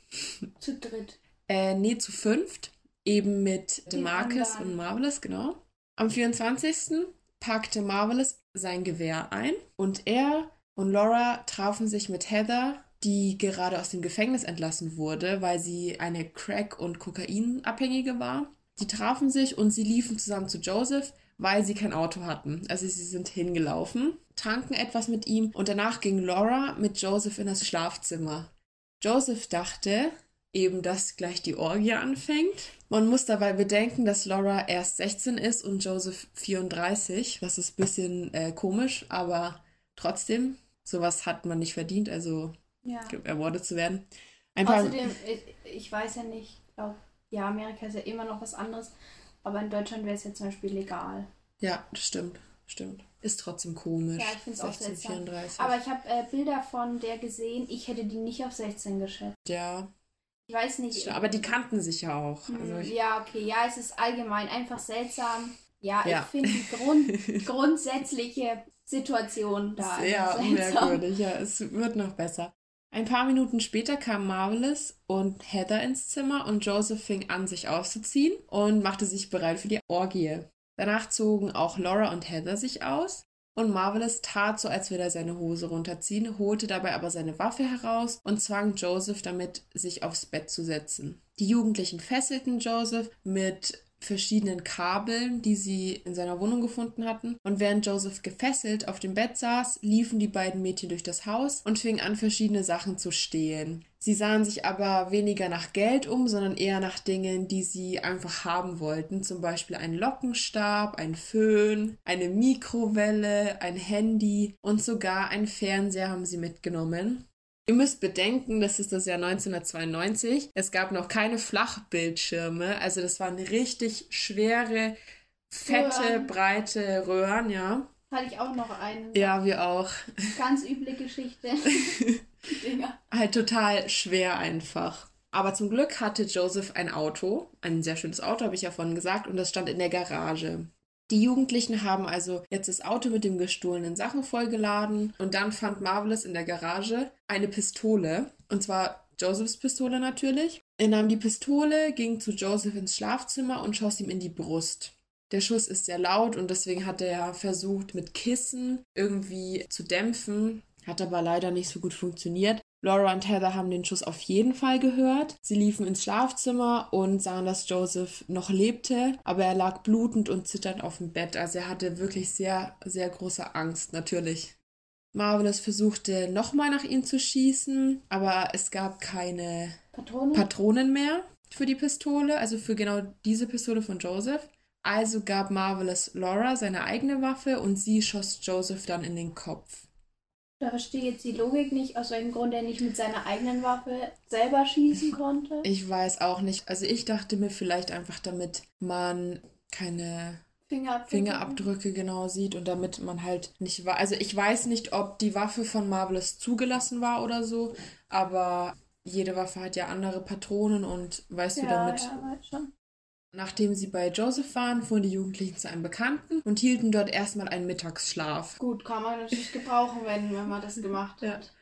Zu dritt. Äh, nee, zu fünft eben mit DeMarcus und Marvelous, genau. Am 24. packte Marvelous sein Gewehr ein und er und Laura trafen sich mit Heather, die gerade aus dem Gefängnis entlassen wurde, weil sie eine Crack- und Kokainabhängige war. Die trafen sich und sie liefen zusammen zu Joseph, weil sie kein Auto hatten. Also sie sind hingelaufen, tranken etwas mit ihm und danach ging Laura mit Joseph in das Schlafzimmer. Joseph dachte, eben, dass gleich die Orgie anfängt. Man muss dabei bedenken, dass Laura erst 16 ist und Joseph 34. Das ist ein bisschen äh, komisch, aber trotzdem, sowas hat man nicht verdient, also ja. ermordet zu werden. Ein Außerdem, ich, ich weiß ja nicht, ich glaube, ja, Amerika ist ja immer noch was anderes, aber in Deutschland wäre es ja zum Beispiel legal. Ja, das stimmt, stimmt. Ist trotzdem komisch. Ja, ich finde es auch 34. Aber ich habe äh, Bilder von der gesehen, ich hätte die nicht auf 16 geschätzt. Ja, ich weiß nicht. Aber die kannten sich ja auch. Hm, also ja, okay. Ja, es ist allgemein einfach seltsam. Ja, ja. ich finde die Grund, grundsätzliche Situation da. Sehr merkwürdig, ja. Es wird noch besser. Ein paar Minuten später kam Marvelous und Heather ins Zimmer und Joseph fing an, sich auszuziehen und machte sich bereit für die Orgie. Danach zogen auch Laura und Heather sich aus und Marvelous tat so, als würde er seine Hose runterziehen, holte dabei aber seine Waffe heraus und zwang Joseph damit, sich aufs Bett zu setzen. Die Jugendlichen fesselten Joseph mit verschiedenen Kabeln, die sie in seiner Wohnung gefunden hatten. Und während Joseph gefesselt auf dem Bett saß, liefen die beiden Mädchen durch das Haus und fingen an, verschiedene Sachen zu stehlen. Sie sahen sich aber weniger nach Geld um, sondern eher nach Dingen, die sie einfach haben wollten. Zum Beispiel einen Lockenstab, ein Föhn, eine Mikrowelle, ein Handy und sogar ein Fernseher haben sie mitgenommen. Ihr müsst bedenken, das ist das Jahr 1992. Es gab noch keine Flachbildschirme. Also das waren richtig schwere, fette, Röhren. breite Röhren, ja. Hatte ich auch noch einen. Ja, wir auch. Ganz üble Geschichte. Dinger. Halt total schwer einfach. Aber zum Glück hatte Joseph ein Auto, ein sehr schönes Auto, habe ich ja vorhin gesagt, und das stand in der Garage. Die Jugendlichen haben also jetzt das Auto mit dem gestohlenen Sachen vollgeladen und dann fand Marvelous in der Garage eine Pistole, und zwar Josephs Pistole natürlich. Er nahm die Pistole, ging zu Joseph ins Schlafzimmer und schoss ihm in die Brust. Der Schuss ist sehr laut und deswegen hat er versucht, mit Kissen irgendwie zu dämpfen. Hat aber leider nicht so gut funktioniert. Laura und Heather haben den Schuss auf jeden Fall gehört. Sie liefen ins Schlafzimmer und sahen, dass Joseph noch lebte, aber er lag blutend und zitternd auf dem Bett. Also er hatte wirklich sehr, sehr große Angst, natürlich. Marvelous versuchte nochmal nach ihm zu schießen, aber es gab keine Patrone? Patronen mehr für die Pistole, also für genau diese Pistole von Joseph. Also gab Marvelous Laura seine eigene Waffe und sie schoss Joseph dann in den Kopf. Da verstehe ich jetzt die Logik nicht, aus welchem Grund er nicht mit seiner eigenen Waffe selber schießen konnte. Ich weiß auch nicht. Also ich dachte mir vielleicht einfach, damit man keine Fingerabdrücke. Fingerabdrücke genau sieht und damit man halt nicht war. Also ich weiß nicht, ob die Waffe von Marvelous zugelassen war oder so, aber jede Waffe hat ja andere Patronen und weißt du Ja, damit. ja, weiß schon. Nachdem sie bei Joseph waren, fuhren die Jugendlichen zu einem Bekannten und hielten dort erstmal einen Mittagsschlaf. Gut, kann man natürlich gebrauchen, wenn, wenn man das gemacht Ja. hat.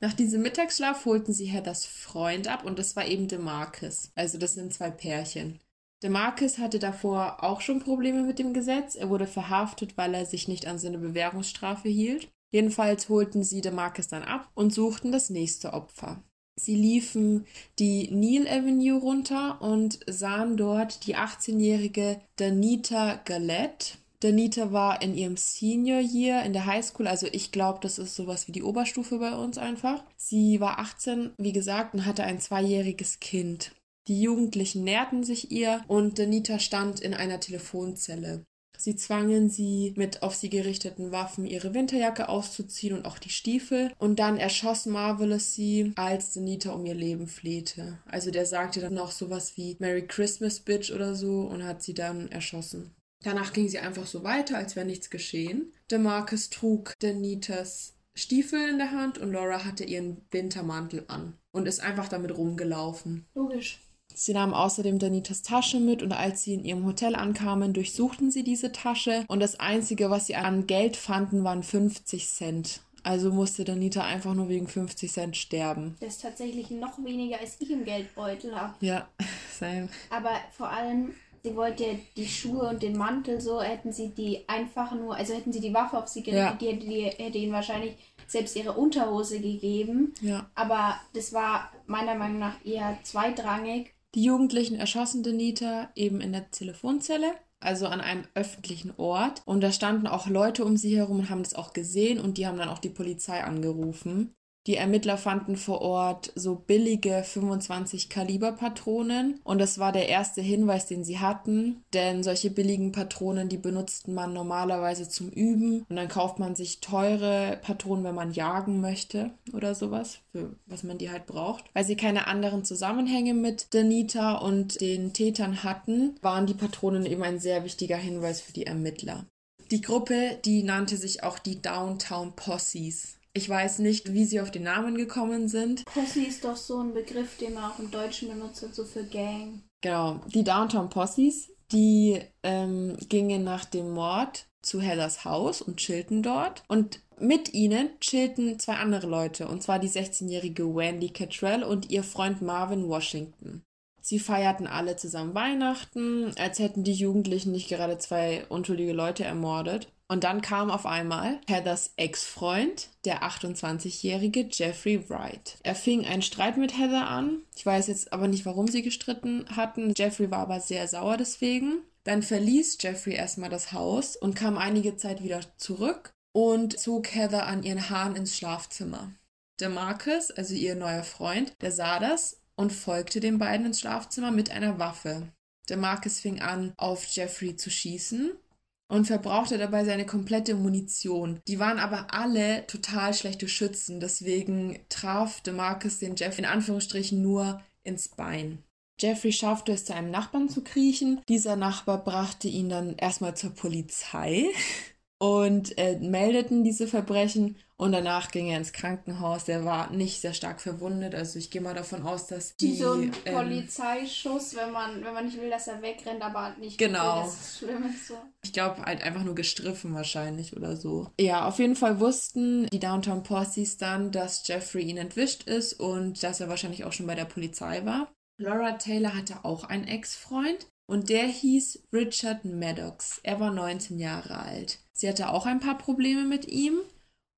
Nach diesem Mittagsschlaf holten sie Heathers Freund ab und das war eben DeMarcus. Also das sind zwei Pärchen. DeMarcus hatte davor auch schon Probleme mit dem Gesetz. Er wurde verhaftet, weil er sich nicht an seine Bewährungsstrafe hielt. Jedenfalls holten sie DeMarcus dann ab und suchten das nächste Opfer. Sie liefen die Neil Avenue runter und sahen dort die 18-jährige Danita Galette. Danita war in ihrem Senior Year in der Highschool, also ich glaube, das ist sowas wie die Oberstufe bei uns einfach. Sie war 18, wie gesagt, und hatte ein zweijähriges Kind. Die Jugendlichen näherten sich ihr und Danita stand in einer Telefonzelle. Sie zwangen sie mit auf sie gerichteten Waffen ihre Winterjacke auszuziehen und auch die Stiefel. Und dann erschoss Marvelous sie, als Danita um ihr Leben flehte. Also der sagte dann noch sowas wie Merry Christmas, Bitch oder so und hat sie dann erschossen. Danach ging sie einfach so weiter, als wäre nichts geschehen. DeMarcus trug Danitas Stiefel in der Hand und Laura hatte ihren Wintermantel an und ist einfach damit rumgelaufen. Logisch. Sie nahmen außerdem Danitas Tasche mit und als sie in ihrem Hotel ankamen, durchsuchten sie diese Tasche und das Einzige, was sie an Geld fanden, waren 50 Cent. Also musste Danita einfach nur wegen 50 Cent sterben. Das ist tatsächlich noch weniger, als ich im Geldbeutel habe. Ja, same. Aber vor allem, sie wollte ja die Schuhe und den Mantel so, hätten sie die einfach nur, also hätten sie die Waffe auf sie Ja. gerichtet, die, hätte, die hätte ihnen wahrscheinlich selbst ihre Unterhose gegeben. Ja. Aber das war meiner Meinung nach eher zweitrangig. Die Jugendlichen erschossen Danita eben in der Telefonzelle, also an einem öffentlichen Ort. Und da standen auch Leute um sie herum und haben das auch gesehen und die haben dann auch die Polizei angerufen. Die Ermittler fanden vor Ort so billige 25 Kaliber Patronen und das war der erste Hinweis, den sie hatten, denn solche billigen Patronen, die benutzt man normalerweise zum Üben und dann kauft man sich teure Patronen, wenn man jagen möchte oder sowas, für was man die halt braucht. Weil sie keine anderen Zusammenhänge mit Danita und den Tätern hatten, waren die Patronen eben ein sehr wichtiger Hinweis für die Ermittler. Die Gruppe, die nannte sich auch die Downtown Posses. Ich weiß nicht, wie sie auf den Namen gekommen sind. Posse ist doch so ein Begriff, den man auch im Deutschen benutzt hat, so für Gang. Genau, die Downtown Posses, die ähm, gingen nach dem Mord zu Heathers Haus und chillten dort. Und mit ihnen chillten zwei andere Leute, und zwar die 16-jährige Wendy Cattrall und ihr Freund Marvin Washington. Sie feierten alle zusammen Weihnachten, als hätten die Jugendlichen nicht gerade zwei unschuldige Leute ermordet. Und dann kam auf einmal Heathers Ex-Freund, der 28-jährige Jeffrey Wright. Er fing einen Streit mit Heather an. Ich weiß jetzt aber nicht, warum sie gestritten hatten. Jeffrey war aber sehr sauer deswegen. Dann verließ Jeffrey erstmal das Haus und kam einige Zeit wieder zurück und zog Heather an ihren Haaren ins Schlafzimmer. Der Marcus, also ihr neuer Freund, der sah das und folgte den beiden ins Schlafzimmer mit einer Waffe. Der Marcus fing an, auf Jeffrey zu schießen, und verbrauchte dabei seine komplette Munition. Die waren aber alle total schlechte Schützen, deswegen traf DeMarcus den Jeff in Anführungsstrichen nur ins Bein. Jeffrey schaffte es, zu einem Nachbarn zu kriechen. Dieser Nachbar brachte ihn dann erstmal zur Polizei und äh, meldeten diese Verbrechen und danach ging er ins Krankenhaus. Der war nicht sehr stark verwundet, also ich gehe mal davon aus, dass die... So ein ähm, Polizeischuss, wenn man, wenn man nicht will, dass er wegrennt, aber nicht genau. will, dass es. So. Ich glaube, halt einfach nur gestriffen wahrscheinlich oder so. Ja, auf jeden Fall wussten die Downtown Posses dann, dass Jeffrey ihn entwischt ist und dass er wahrscheinlich auch schon bei der Polizei war. Laura Taylor hatte auch einen Ex-Freund und der hieß Richard Maddox. Er war 19 Jahre alt. Sie hatte auch ein paar Probleme mit ihm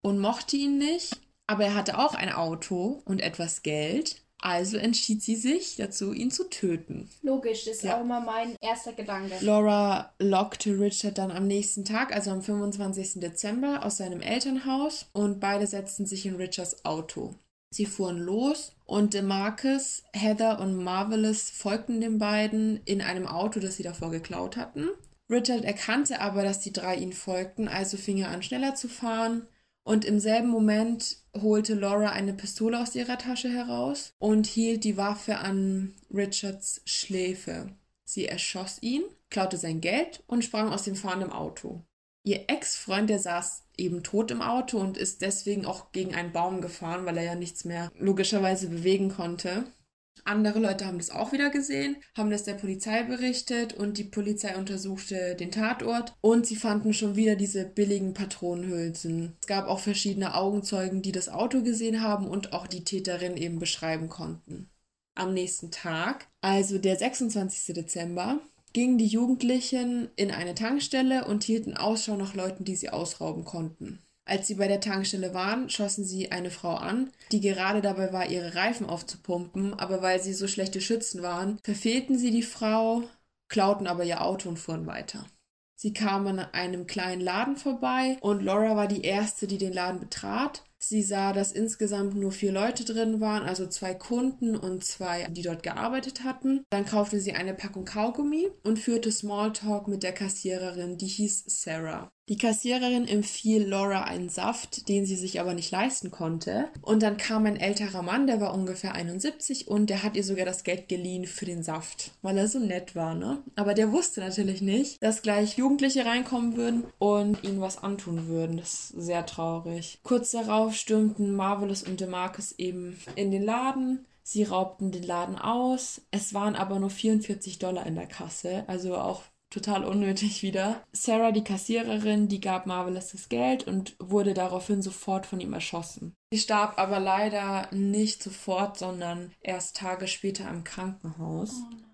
und mochte ihn nicht, aber er hatte auch ein Auto und etwas Geld. Also entschied sie sich dazu, ihn zu töten. Logisch, das ist ja. auch immer mein erster Gedanke. Laura lockte Richard dann am nächsten Tag, also am 25. Dezember, aus seinem Elternhaus und beide setzten sich in Richards Auto. Sie fuhren los und DeMarcus, Heather und Marvelous folgten den beiden in einem Auto, das sie davor geklaut hatten. Richard erkannte aber, dass die drei ihnen folgten, also fing er an, schneller zu fahren. Und im selben Moment holte Laura eine Pistole aus ihrer Tasche heraus und hielt die Waffe an Richards Schläfe. Sie erschoss ihn, klaute sein Geld und sprang aus dem fahrenden Auto. Ihr Ex-Freund, der saß eben tot im Auto und ist deswegen auch gegen einen Baum gefahren, weil er ja nichts mehr logischerweise bewegen konnte. Andere Leute haben das auch wieder gesehen, haben das der Polizei berichtet und die Polizei untersuchte den Tatort und sie fanden schon wieder diese billigen Patronenhülsen. Es gab auch verschiedene Augenzeugen, die das Auto gesehen haben und auch die Täterin eben beschreiben konnten. Am nächsten Tag, also der 26. Dezember, gingen die Jugendlichen in eine Tankstelle und hielten Ausschau nach Leuten, die sie ausrauben konnten. Als sie bei der Tankstelle waren, schossen sie eine Frau an, die gerade dabei war, ihre Reifen aufzupumpen, aber weil sie so schlechte Schützen waren, verfehlten sie die Frau, klauten aber ihr Auto und fuhren weiter. Sie kamen an einem kleinen Laden vorbei und Laura war die erste, die den Laden betrat. Sie sah, dass insgesamt nur vier Leute drin waren, also zwei Kunden und zwei, die dort gearbeitet hatten. Dann kaufte sie eine Packung Kaugummi und führte Smalltalk mit der Kassiererin, die hieß Sarah. Die Kassiererin empfiehlt Laura einen Saft, den sie sich aber nicht leisten konnte. Und dann kam ein älterer Mann, der war ungefähr 71 und der hat ihr sogar das Geld geliehen für den Saft, weil er so nett war, ne? Aber der wusste natürlich nicht, dass gleich Jugendliche reinkommen würden und ihnen was antun würden. Das ist sehr traurig. Kurz darauf stürmten Marvelous und DeMarcus eben in den Laden. Sie raubten den Laden aus. Es waren aber nur 44 Dollar in der Kasse, also auch total unnötig wieder. Sarah, die Kassiererin, die gab Marvelous das Geld und wurde daraufhin sofort von ihm erschossen. Sie starb aber leider nicht sofort, sondern erst Tage später im Krankenhaus. Oh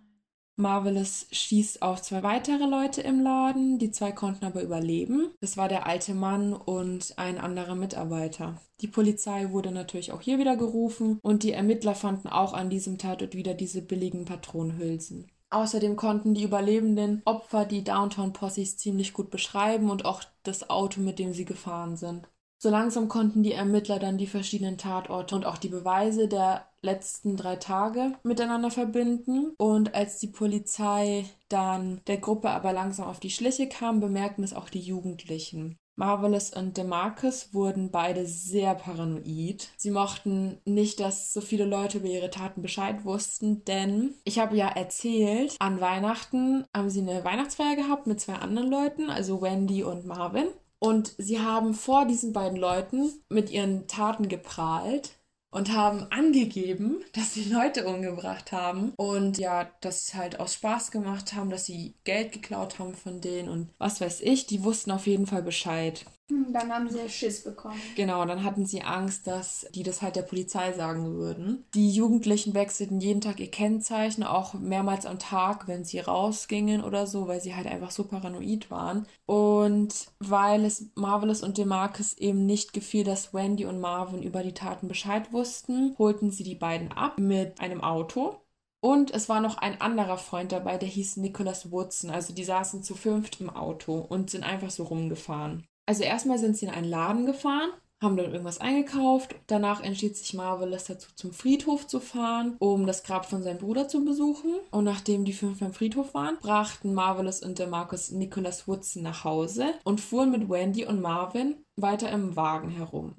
Marvelous schießt auf zwei weitere Leute im Laden. Die zwei konnten aber überleben. Das war der alte Mann und ein anderer Mitarbeiter. Die Polizei wurde natürlich auch hier wieder gerufen und die Ermittler fanden auch an diesem Tatort wieder diese billigen Patronenhülsen. Außerdem konnten die überlebenden Opfer die Downtown Posses ziemlich gut beschreiben und auch das Auto, mit dem sie gefahren sind. So langsam konnten die Ermittler dann die verschiedenen Tatorte und auch die Beweise der letzten drei Tage miteinander verbinden. Und als die Polizei dann der Gruppe aber langsam auf die Schliche kam, bemerkten es auch die Jugendlichen. Marvelous und DeMarcus wurden beide sehr paranoid. Sie mochten nicht, dass so viele Leute über ihre Taten Bescheid wussten, denn ich habe ja erzählt, an Weihnachten haben sie eine Weihnachtsfeier gehabt mit zwei anderen Leuten, also Wendy und Marvin. Und sie haben vor diesen beiden Leuten mit ihren Taten geprahlt und haben angegeben, dass sie Leute umgebracht haben und ja, dass sie halt aus Spaß gemacht haben, dass sie Geld geklaut haben von denen und was weiß ich, die wussten auf jeden Fall Bescheid. Hm, dann haben sie Schiss bekommen. Genau, dann hatten sie Angst, dass die das halt der Polizei sagen würden. Die Jugendlichen wechselten jeden Tag ihr Kennzeichen, auch mehrmals am Tag, wenn sie rausgingen oder so, weil sie halt einfach so paranoid waren. Und weil es Marvelous und DeMarcus eben nicht gefiel, dass Wendy und Marvin über die Taten Bescheid wussten, holten sie die beiden ab mit einem Auto. Und es war noch ein anderer Freund dabei, der hieß Nicholas Woodson. Also die saßen zu fünft im Auto und sind einfach so rumgefahren. Also erstmal sind sie in einen Laden gefahren haben dann irgendwas eingekauft. Danach entschied sich Marvelous dazu, zum Friedhof zu fahren, um das Grab von seinem Bruder zu besuchen. Und nachdem die fünf beim Friedhof waren, brachten Marvelous und der Marcus Nicholas Woodson nach Hause und fuhren mit Wendy und Marvin weiter im Wagen herum.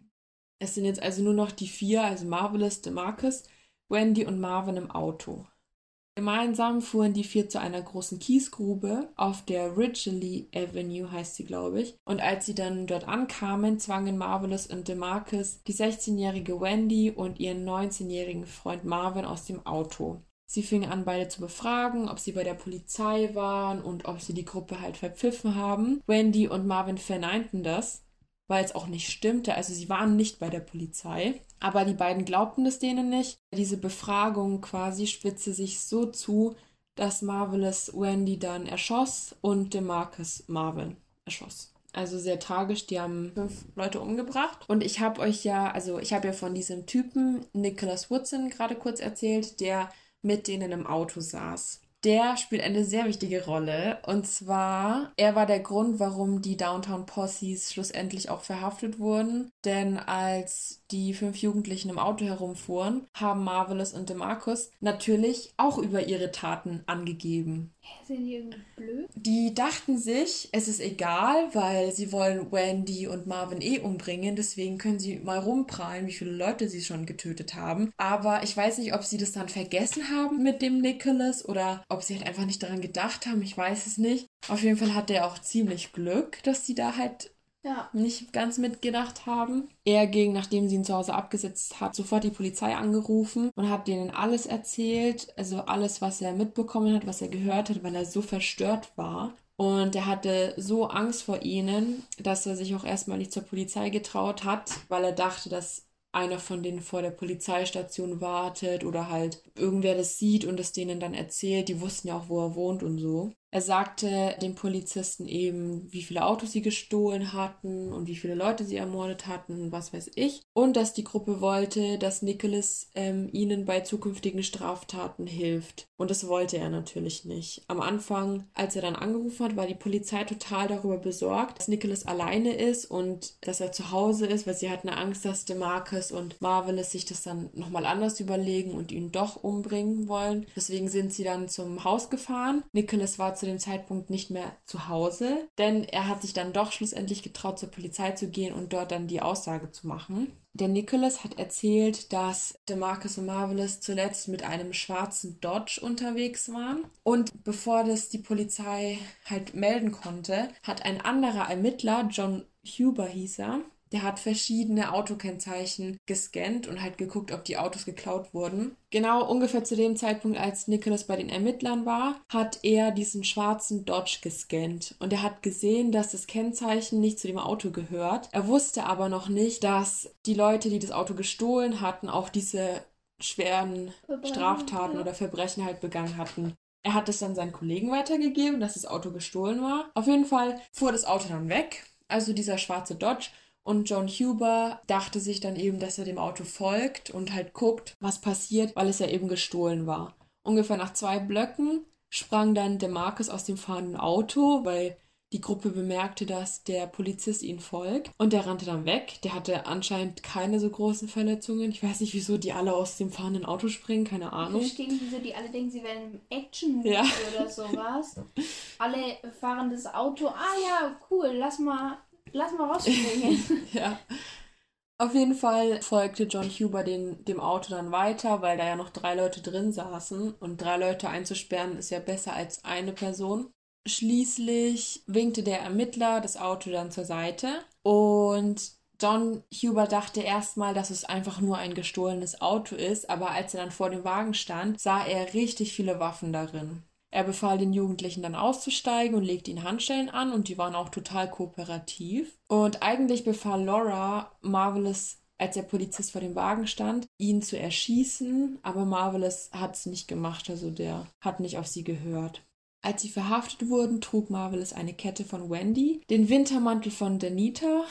Es sind jetzt also nur noch die vier, also Marvelous, DeMarcus, Wendy und Marvin im Auto. Gemeinsam fuhren die vier zu einer großen Kiesgrube auf der Ridgely Avenue, heißt sie, glaube ich. Und als sie dann dort ankamen, zwangen Marvelous und DeMarcus die 16-jährige Wendy und ihren 19-jährigen Freund Marvin aus dem Auto. Sie fingen an, beide zu befragen, ob sie bei der Polizei waren und ob sie die Gruppe halt verpfiffen haben. Wendy und Marvin verneinten das weil es auch nicht stimmte. Also sie waren nicht bei der Polizei, aber die beiden glaubten es denen nicht. Diese Befragung quasi spitzte sich so zu, dass Marvelous Wendy dann erschoss und DeMarcus Marvin erschoss. Also sehr tragisch, die haben fünf Leute umgebracht. Und ich habe euch ja, also ich habe ja von diesem Typen Nicholas Woodson gerade kurz erzählt, der mit denen im Auto saß der spielt eine sehr wichtige Rolle. Und zwar, er war der Grund, warum die Downtown Posses schlussendlich auch verhaftet wurden. Denn als die fünf Jugendlichen im Auto herumfuhren, haben Marvelous und DeMarcus natürlich auch über ihre Taten angegeben. Sind die irgendwie blöd? Die dachten sich, es ist egal, weil sie wollen Wendy und Marvin eh umbringen, deswegen können sie mal rumprallen, wie viele Leute sie schon getötet haben. Aber ich weiß nicht, ob sie das dann vergessen haben mit dem Nicholas oder ob sie halt einfach nicht daran gedacht haben. Ich weiß es nicht. Auf jeden Fall hat er auch ziemlich Glück, dass sie da halt ja. nicht ganz mitgedacht haben. Er ging, nachdem sie ihn zu Hause abgesetzt hat, sofort die Polizei angerufen und hat denen alles erzählt, also alles, was er mitbekommen hat, was er gehört hat, weil er so verstört war. Und er hatte so Angst vor ihnen, dass er sich auch erstmal nicht zur Polizei getraut hat, weil er dachte, dass einer von denen vor der Polizeistation wartet oder halt irgendwer das sieht und es denen dann erzählt. Die wussten ja auch, wo er wohnt und so. Er sagte den Polizisten eben, wie viele Autos sie gestohlen hatten und wie viele Leute sie ermordet hatten, was weiß ich. Und dass die Gruppe wollte, dass Nicholas ähm, ihnen bei zukünftigen Straftaten hilft. Und das wollte er natürlich nicht. Am Anfang, als er dann angerufen hat, war die Polizei total darüber besorgt, dass Nicholas alleine ist und dass er zu Hause ist, weil sie hatten Angst, dass DeMarcus und Marvelous sich das dann nochmal anders überlegen und ihn doch umbringen wollen. Deswegen sind sie dann zum Haus gefahren. Nicholas war zu dem Zeitpunkt nicht mehr zu Hause, denn er hat sich dann doch schlussendlich getraut, zur Polizei zu gehen und dort dann die Aussage zu machen. Der Nicholas hat erzählt, dass DeMarcus und Marvelous zuletzt mit einem schwarzen Dodge unterwegs waren. Und bevor das die Polizei halt melden konnte, hat ein anderer Ermittler, John Huber hieß er, der hat verschiedene Autokennzeichen gescannt und halt geguckt, ob die Autos geklaut wurden. Genau ungefähr zu dem Zeitpunkt, als Nicholas bei den Ermittlern war, hat er diesen schwarzen Dodge gescannt und er hat gesehen, dass das Kennzeichen nicht zu dem Auto gehört. Er wusste aber noch nicht, dass die Leute, die das Auto gestohlen hatten, auch diese schweren Straftaten oder Verbrechen halt begangen hatten. Er hat es dann seinen Kollegen weitergegeben, dass das Auto gestohlen war. Auf jeden Fall fuhr das Auto dann weg, also dieser schwarze Dodge, und John Huber dachte sich dann eben, dass er dem Auto folgt und halt guckt, was passiert, weil es ja eben gestohlen war. Ungefähr nach zwei Blöcken sprang dann der Marcus aus dem fahrenden Auto, weil die Gruppe bemerkte, dass der Polizist ihn folgt und der rannte dann weg. Der hatte anscheinend keine so großen Verletzungen. Ich weiß nicht, wieso die alle aus dem fahrenden Auto springen, keine Ahnung. Ich verstehe nicht, wieso die alle denken, sie wären im Action-Movie ja. oder sowas. alle fahren das Auto. Ah ja, cool, lass mal Lass mal rausspringen. ja. Auf jeden Fall folgte John Huber den, dem Auto dann weiter, weil da ja noch drei Leute drin saßen. Und drei Leute einzusperren ist ja besser als eine Person. Schließlich winkte der Ermittler das Auto dann zur Seite und John Huber dachte erstmal, dass es einfach nur ein gestohlenes Auto ist, aber als er dann vor dem Wagen stand, sah er richtig viele Waffen darin. Er befahl den Jugendlichen dann auszusteigen und legte ihnen Handschellen an und die waren auch total kooperativ. Und eigentlich befahl Laura Marvelous, als der Polizist vor dem Wagen stand, ihn zu erschießen, aber Marvelous hat es nicht gemacht, also der hat nicht auf sie gehört. Als sie verhaftet wurden, trug Marvelous eine Kette von Wendy, den Wintermantel von Danita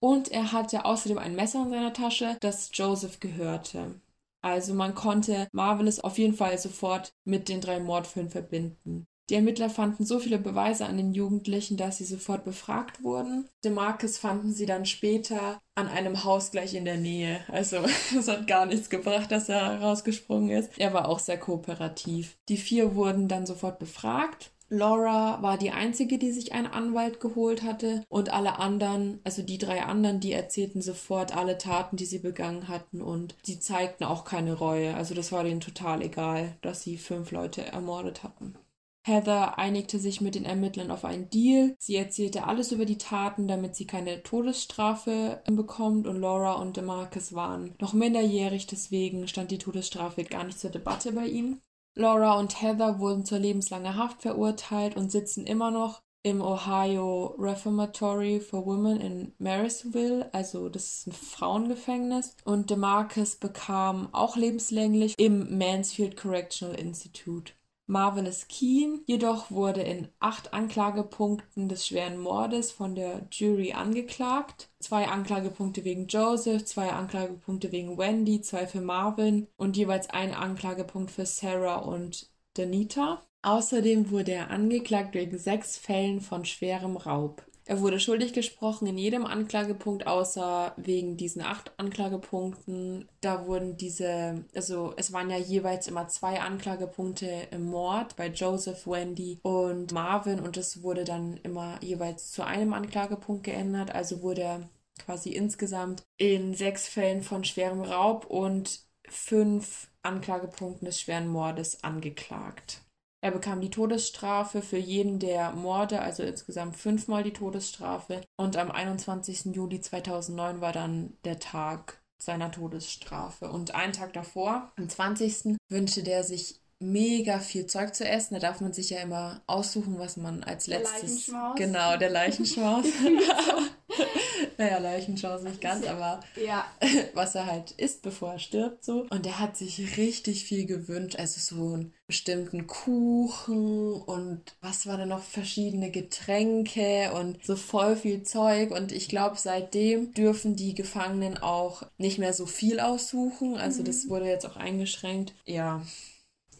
und er hatte außerdem ein Messer in seiner Tasche, das Joseph gehörte. Also man konnte Marvelous auf jeden Fall sofort mit den drei Mordfällen verbinden. Die Ermittler fanden so viele Beweise an den Jugendlichen, dass sie sofort befragt wurden. DeMarcus fanden sie dann später an einem Haus gleich in der Nähe. Also es hat gar nichts gebracht, dass er rausgesprungen ist. Er war auch sehr kooperativ. Die vier wurden dann sofort befragt Laura war die einzige, die sich einen Anwalt geholt hatte und alle anderen, also die drei anderen, die erzählten sofort alle Taten, die sie begangen hatten und sie zeigten auch keine Reue. Also das war denen total egal, dass sie fünf Leute ermordet hatten. Heather einigte sich mit den Ermittlern auf einen Deal. Sie erzählte alles über die Taten, damit sie keine Todesstrafe bekommt und Laura und DeMarcus waren noch minderjährig, deswegen stand die Todesstrafe gar nicht zur Debatte bei ihnen. Laura und Heather wurden zur lebenslangen Haft verurteilt und sitzen immer noch im Ohio Reformatory for Women in Marysville, also das ist ein Frauengefängnis. Und DeMarcus bekam auch lebenslänglich im Mansfield Correctional Institute. Marvelous Keen jedoch wurde in acht Anklagepunkten des schweren Mordes von der Jury angeklagt. Zwei Anklagepunkte wegen Joseph, zwei Anklagepunkte wegen Wendy, zwei für Marvin und jeweils ein Anklagepunkt für Sarah und Danita. Außerdem wurde er angeklagt wegen sechs Fällen von schwerem Raub. Er wurde schuldig gesprochen in jedem Anklagepunkt, außer wegen diesen acht Anklagepunkten. Da wurden diese, also es waren ja jeweils immer zwei Anklagepunkte im Mord bei Joseph, Wendy und Marvin und es wurde dann immer jeweils zu einem Anklagepunkt geändert. Also wurde er quasi insgesamt in sechs Fällen von schwerem Raub und fünf Anklagepunkten des schweren Mordes angeklagt. Er bekam die Todesstrafe für jeden der Morde, also insgesamt fünfmal die Todesstrafe. Und am 21. Juli 2009 war dann der Tag seiner Todesstrafe. Und einen Tag davor, am 20. wünschte der sich mega viel Zeug zu essen. Da darf man sich ja immer aussuchen, was man als letztes. Der Leichenschmaus. Genau, der Leichenschmaus. naja, Leichenschmaus nicht ganz, aber ja. was er halt isst, bevor er stirbt, so. Und er hat sich richtig viel gewünscht. Also so einen bestimmten Kuchen und was war da noch? Verschiedene Getränke und so voll viel Zeug. Und ich glaube, seitdem dürfen die Gefangenen auch nicht mehr so viel aussuchen. Also mhm. das wurde jetzt auch eingeschränkt. Ja,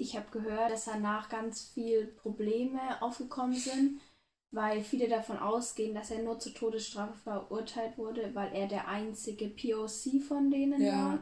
ich habe gehört, dass danach ganz viele Probleme aufgekommen sind, weil viele davon ausgehen, dass er nur zur Todesstrafe verurteilt wurde, weil er der einzige POC von denen ja. war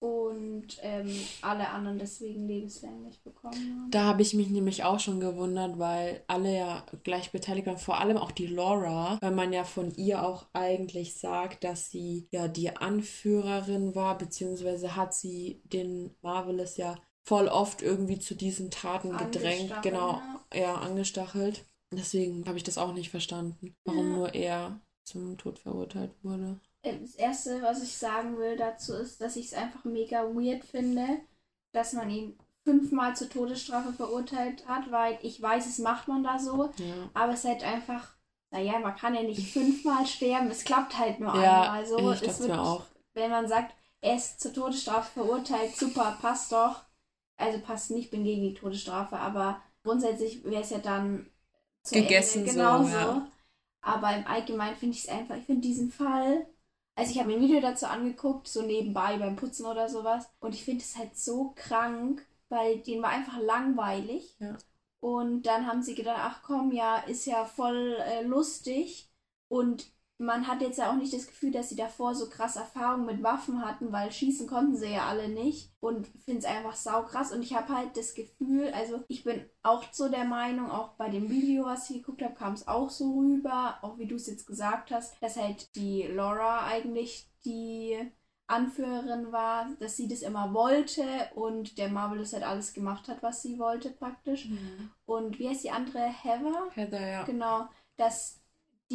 und ähm, alle anderen deswegen lebenslänglich bekommen haben. Da habe ich mich nämlich auch schon gewundert, weil alle ja gleich beteiligt waren, vor allem auch die Laura, weil man ja von ihr auch eigentlich sagt, dass sie ja die Anführerin war, beziehungsweise hat sie den Marvelous ja voll oft irgendwie zu diesen Taten gedrängt, genau, ja, angestachelt. Deswegen habe ich das auch nicht verstanden, warum ja. nur er zum Tod verurteilt wurde. Äh, das Erste, was ich sagen will dazu, ist, dass ich es einfach mega weird finde, dass man ihn fünfmal zur Todesstrafe verurteilt hat, weil ich weiß, es macht man da so, ja. aber es ist halt einfach, naja, man kann ja nicht fünfmal sterben, es klappt halt nur ja, einmal so. Ich es wird, auch. Wenn man sagt, er ist zur Todesstrafe verurteilt, super, passt doch, also passt nicht, bin gegen die Todesstrafe, aber grundsätzlich wäre es ja dann gegessen genauso. So, ja. Aber im Allgemeinen finde ich es einfach, ich finde diesen Fall, also ich habe mir ein Video dazu angeguckt, so nebenbei beim Putzen oder sowas, und ich finde es halt so krank, weil den war einfach langweilig. Ja. Und dann haben sie gedacht, ach komm, ja, ist ja voll äh, lustig. Und man hat jetzt ja auch nicht das Gefühl, dass sie davor so krass Erfahrung mit Waffen hatten, weil schießen konnten sie ja alle nicht und finde es einfach sau krass und ich habe halt das Gefühl, also ich bin auch so der Meinung, auch bei dem Video, was ich geguckt habe, kam es auch so rüber, auch wie du es jetzt gesagt hast, dass halt die Laura eigentlich die Anführerin war, dass sie das immer wollte und der Marvel das halt alles gemacht hat, was sie wollte praktisch. Mhm. Und wie heißt die andere? Heather? Heather, ja. Genau, dass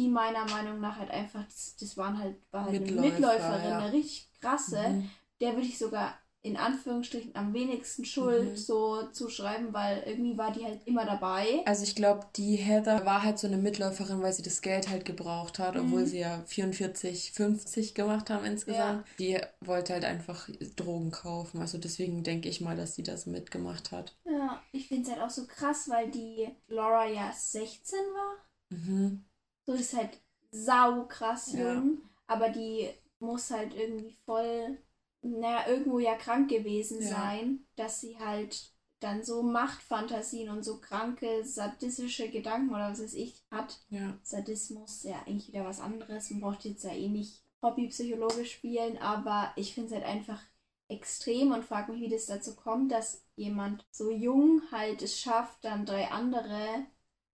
die meiner Meinung nach halt einfach, das, das waren halt, war halt Mitläufer, eine Mitläuferin, ja. eine richtig krasse. Mhm. Der würde ich sogar in Anführungsstrichen am wenigsten Schuld mhm. so zuschreiben, weil irgendwie war die halt immer dabei. Also ich glaube, die Heather war halt so eine Mitläuferin, weil sie das Geld halt gebraucht hat, mhm. obwohl sie ja 44, 50 gemacht haben insgesamt. Ja. Die wollte halt einfach Drogen kaufen. Also deswegen denke ich mal, dass sie das mitgemacht hat. Ja, ich finde es halt auch so krass, weil die Laura ja 16 war. Mhm. So ist halt sau krass jung, ja. aber die muss halt irgendwie voll, naja, irgendwo ja krank gewesen ja. sein, dass sie halt dann so Machtfantasien und so kranke sadistische Gedanken oder was weiß ich hat. Ja. Sadismus, ja, eigentlich wieder was anderes. Man braucht jetzt ja eh nicht hobbypsychologisch spielen, aber ich finde es halt einfach extrem und frage mich, wie das dazu kommt, dass jemand so jung halt es schafft, dann drei andere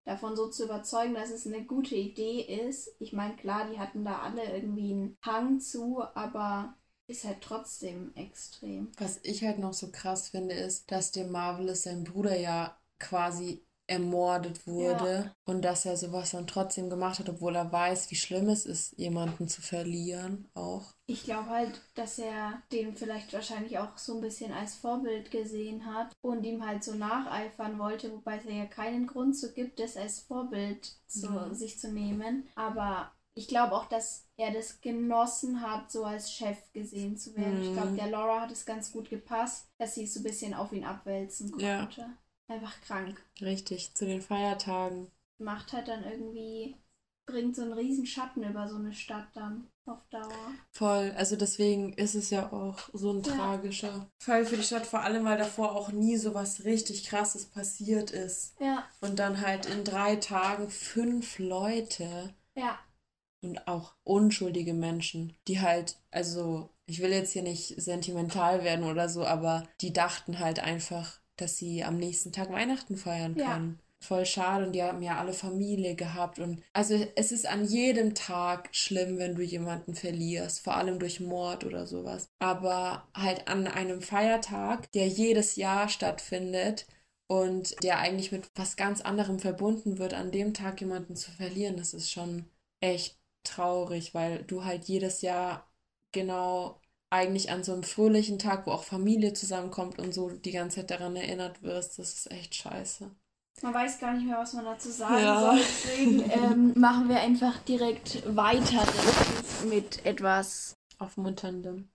davon so zu überzeugen, dass es eine gute Idee ist. Ich meine, klar, die hatten da alle irgendwie einen Hang zu, aber ist halt trotzdem extrem. Was ich halt noch so krass finde, ist, dass der Marvelous sein Bruder ja quasi ermordet wurde ja. und dass er sowas dann trotzdem gemacht hat, obwohl er weiß, wie schlimm es ist, jemanden zu verlieren auch. Ich glaube halt, dass er den vielleicht wahrscheinlich auch so ein bisschen als Vorbild gesehen hat und ihm halt so nacheifern wollte, wobei es ja keinen Grund so gibt, das als Vorbild so mhm. sich zu nehmen. Aber ich glaube auch, dass er das genossen hat, so als Chef gesehen zu werden. Mhm. Ich glaube, der Laura hat es ganz gut gepasst, dass sie so ein bisschen auf ihn abwälzen konnte. Ja. Einfach krank. Richtig, zu den Feiertagen. Macht halt dann irgendwie, bringt so einen riesen Schatten über so eine Stadt dann auf Dauer. Voll, also deswegen ist es ja auch so ein ja. tragischer Fall für die Stadt, vor allem weil davor auch nie so was richtig krasses passiert ist. Ja. Und dann halt in drei Tagen fünf Leute. Ja. Und auch unschuldige Menschen, die halt, also ich will jetzt hier nicht sentimental werden oder so, aber die dachten halt einfach, dass sie am nächsten Tag Weihnachten feiern kann. Ja. Voll schade und die haben ja alle Familie gehabt und also es ist an jedem Tag schlimm, wenn du jemanden verlierst, vor allem durch Mord oder sowas. Aber halt an einem Feiertag, der jedes Jahr stattfindet, und der eigentlich mit was ganz anderem verbunden wird, an dem Tag jemanden zu verlieren, das ist schon echt traurig, weil du halt jedes Jahr genau eigentlich an so einem fröhlichen Tag, wo auch Familie zusammenkommt und so die ganze Zeit daran erinnert wirst, das ist echt scheiße. Man weiß gar nicht mehr, was man dazu sagen ja. soll. Deswegen ähm, machen wir einfach direkt weiter mit etwas aufmunterndem.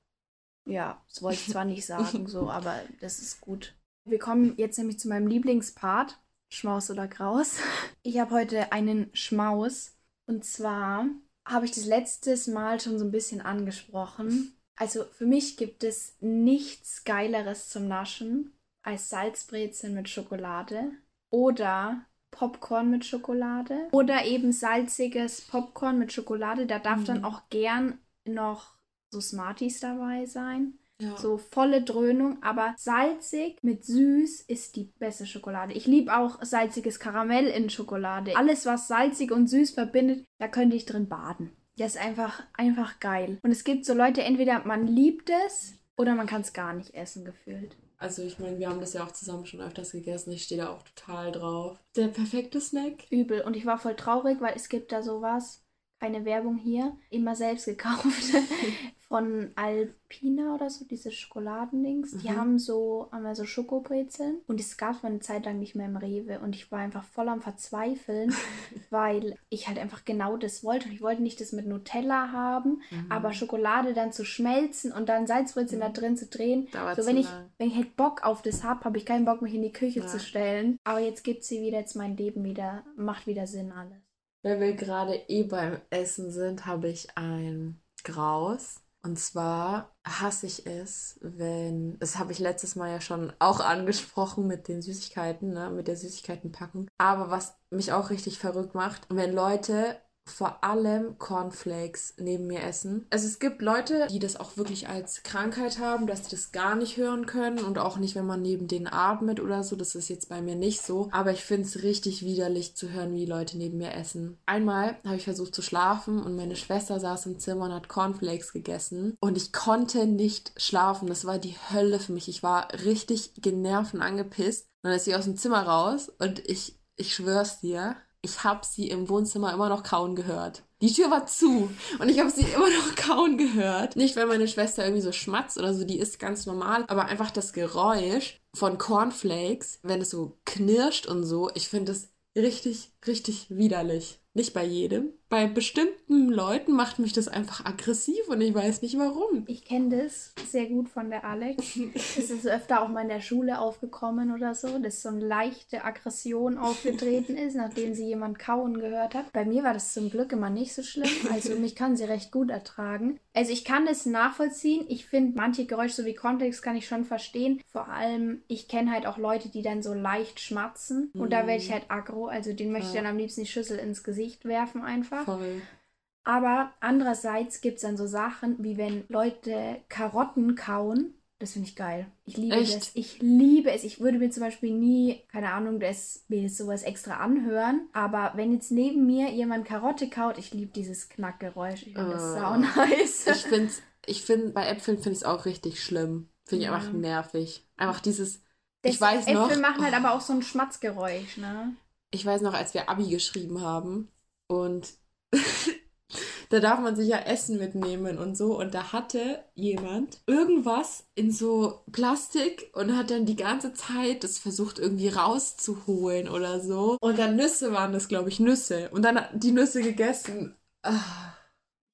Ja, das wollte ich zwar nicht sagen, so, aber das ist gut. Wir kommen jetzt nämlich zu meinem Lieblingspart. Schmaus oder Graus. Ich habe heute einen Schmaus. Und zwar habe ich das letztes Mal schon so ein bisschen angesprochen. Also für mich gibt es nichts Geileres zum Naschen als Salzbrezeln mit Schokolade oder Popcorn mit Schokolade oder eben salziges Popcorn mit Schokolade. Da darf mhm. dann auch gern noch so Smarties dabei sein. Ja. So volle Dröhnung, aber salzig mit süß ist die beste Schokolade. Ich liebe auch salziges Karamell in Schokolade. Alles, was salzig und süß verbindet, da könnte ich drin baden. Das ist einfach, einfach geil. Und es gibt so Leute, entweder man liebt es oder man kann es gar nicht essen, gefühlt. Also ich meine, wir haben das ja auch zusammen schon öfters gegessen. Ich stehe da auch total drauf. Der perfekte Snack. Übel. Und ich war voll traurig, weil es gibt da sowas, keine Werbung hier, immer selbst gekauft. von Alpina oder so, diese Schokoladendings. Mhm. Die haben so, haben so Schokobrezeln und es gab es eine Zeit lang nicht mehr im Rewe und ich war einfach voll am Verzweifeln, weil ich halt einfach genau das wollte. Und ich wollte nicht das mit Nutella haben, mhm. aber Schokolade dann zu schmelzen und dann Salzbrezeln mhm. da drin zu drehen. Dauert so, wenn ich, lang. wenn ich halt Bock auf das habe, habe ich keinen Bock, mich in die Küche ja. zu stellen. Aber jetzt gibt sie wieder, jetzt mein Leben wieder, macht wieder Sinn alles. Wenn wir gerade eh beim Essen sind, habe ich ein Graus und zwar hasse ich es, wenn, das habe ich letztes Mal ja schon auch angesprochen mit den Süßigkeiten, ne, mit der Süßigkeitenpackung. Aber was mich auch richtig verrückt macht, wenn Leute vor allem Cornflakes neben mir essen. Also es gibt Leute, die das auch wirklich als Krankheit haben, dass sie das gar nicht hören können und auch nicht, wenn man neben denen atmet oder so. Das ist jetzt bei mir nicht so. Aber ich finde es richtig widerlich zu hören, wie Leute neben mir essen. Einmal habe ich versucht zu schlafen und meine Schwester saß im Zimmer und hat Cornflakes gegessen und ich konnte nicht schlafen. Das war die Hölle für mich. Ich war richtig genervt und angepisst. Und dann ist sie aus dem Zimmer raus und ich, ich schwör's dir, ich habe sie im Wohnzimmer immer noch kauen gehört. Die Tür war zu und ich habe sie immer noch kauen gehört. Nicht, weil meine Schwester irgendwie so schmatzt oder so, die ist ganz normal, aber einfach das Geräusch von Cornflakes, wenn es so knirscht und so, ich finde es richtig, richtig widerlich. Nicht bei jedem. Bei bestimmten Leuten macht mich das einfach aggressiv und ich weiß nicht warum. Ich kenne das sehr gut von der Alex. Es ist öfter auch mal in der Schule aufgekommen oder so, dass so eine leichte Aggression aufgetreten ist, nachdem sie jemand kauen gehört hat. Bei mir war das zum Glück immer nicht so schlimm. Also mich kann sie recht gut ertragen. Also ich kann das nachvollziehen. Ich finde manche Geräusche so wie Kontext kann ich schon verstehen. Vor allem, ich kenne halt auch Leute, die dann so leicht schmatzen. Und da werde ich halt aggro. Also den möchte ich dann am liebsten die Schüssel ins Gesicht werfen einfach. Voll. Aber andererseits gibt es dann so Sachen, wie wenn Leute Karotten kauen. Das finde ich geil. Ich liebe Echt? das. Ich liebe es. Ich würde mir zum Beispiel nie, keine Ahnung, das, mir sowas extra anhören. Aber wenn jetzt neben mir jemand Karotte kaut, ich liebe dieses Knackgeräusch. Ich finde das Ah. sau nice. Ich finde, ich find, bei Äpfeln finde ich es auch richtig schlimm. Finde ich Ja. einfach nervig. Einfach dieses, Das ich weiß Äpfel noch, machen halt aber auch so ein Schmatzgeräusch, ne? Ich weiß noch, als wir Abi geschrieben haben und da darf man sich ja Essen mitnehmen und so. Und da hatte jemand irgendwas in so Plastik und hat dann die ganze Zeit das versucht irgendwie rauszuholen oder so. Und dann Nüsse waren das, glaube ich, Nüsse. Und dann die Nüsse gegessen. Ah,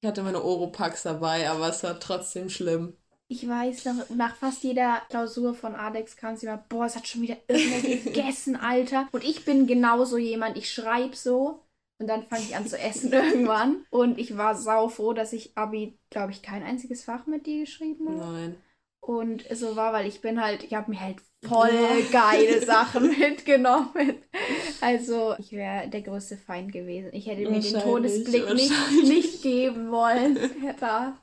Ich hatte meine Oropax dabei, aber es war trotzdem schlimm. Ich weiß noch, nach fast jeder Klausur von Alex kam sie immer, boah, es hat schon wieder irgendwer gegessen, Alter. Und ich bin genauso jemand, ich schreibe so und dann fange ich an zu essen irgendwann. Und ich war sau froh, dass ich Abi, glaube ich, kein einziges Fach mit dir geschrieben habe. Nein. Und so war, weil ich bin halt, ich habe mir halt voll geile Sachen mitgenommen. Also ich wäre der größte Feind gewesen. Ich hätte mir den Todesblick nicht, nicht geben wollen, der da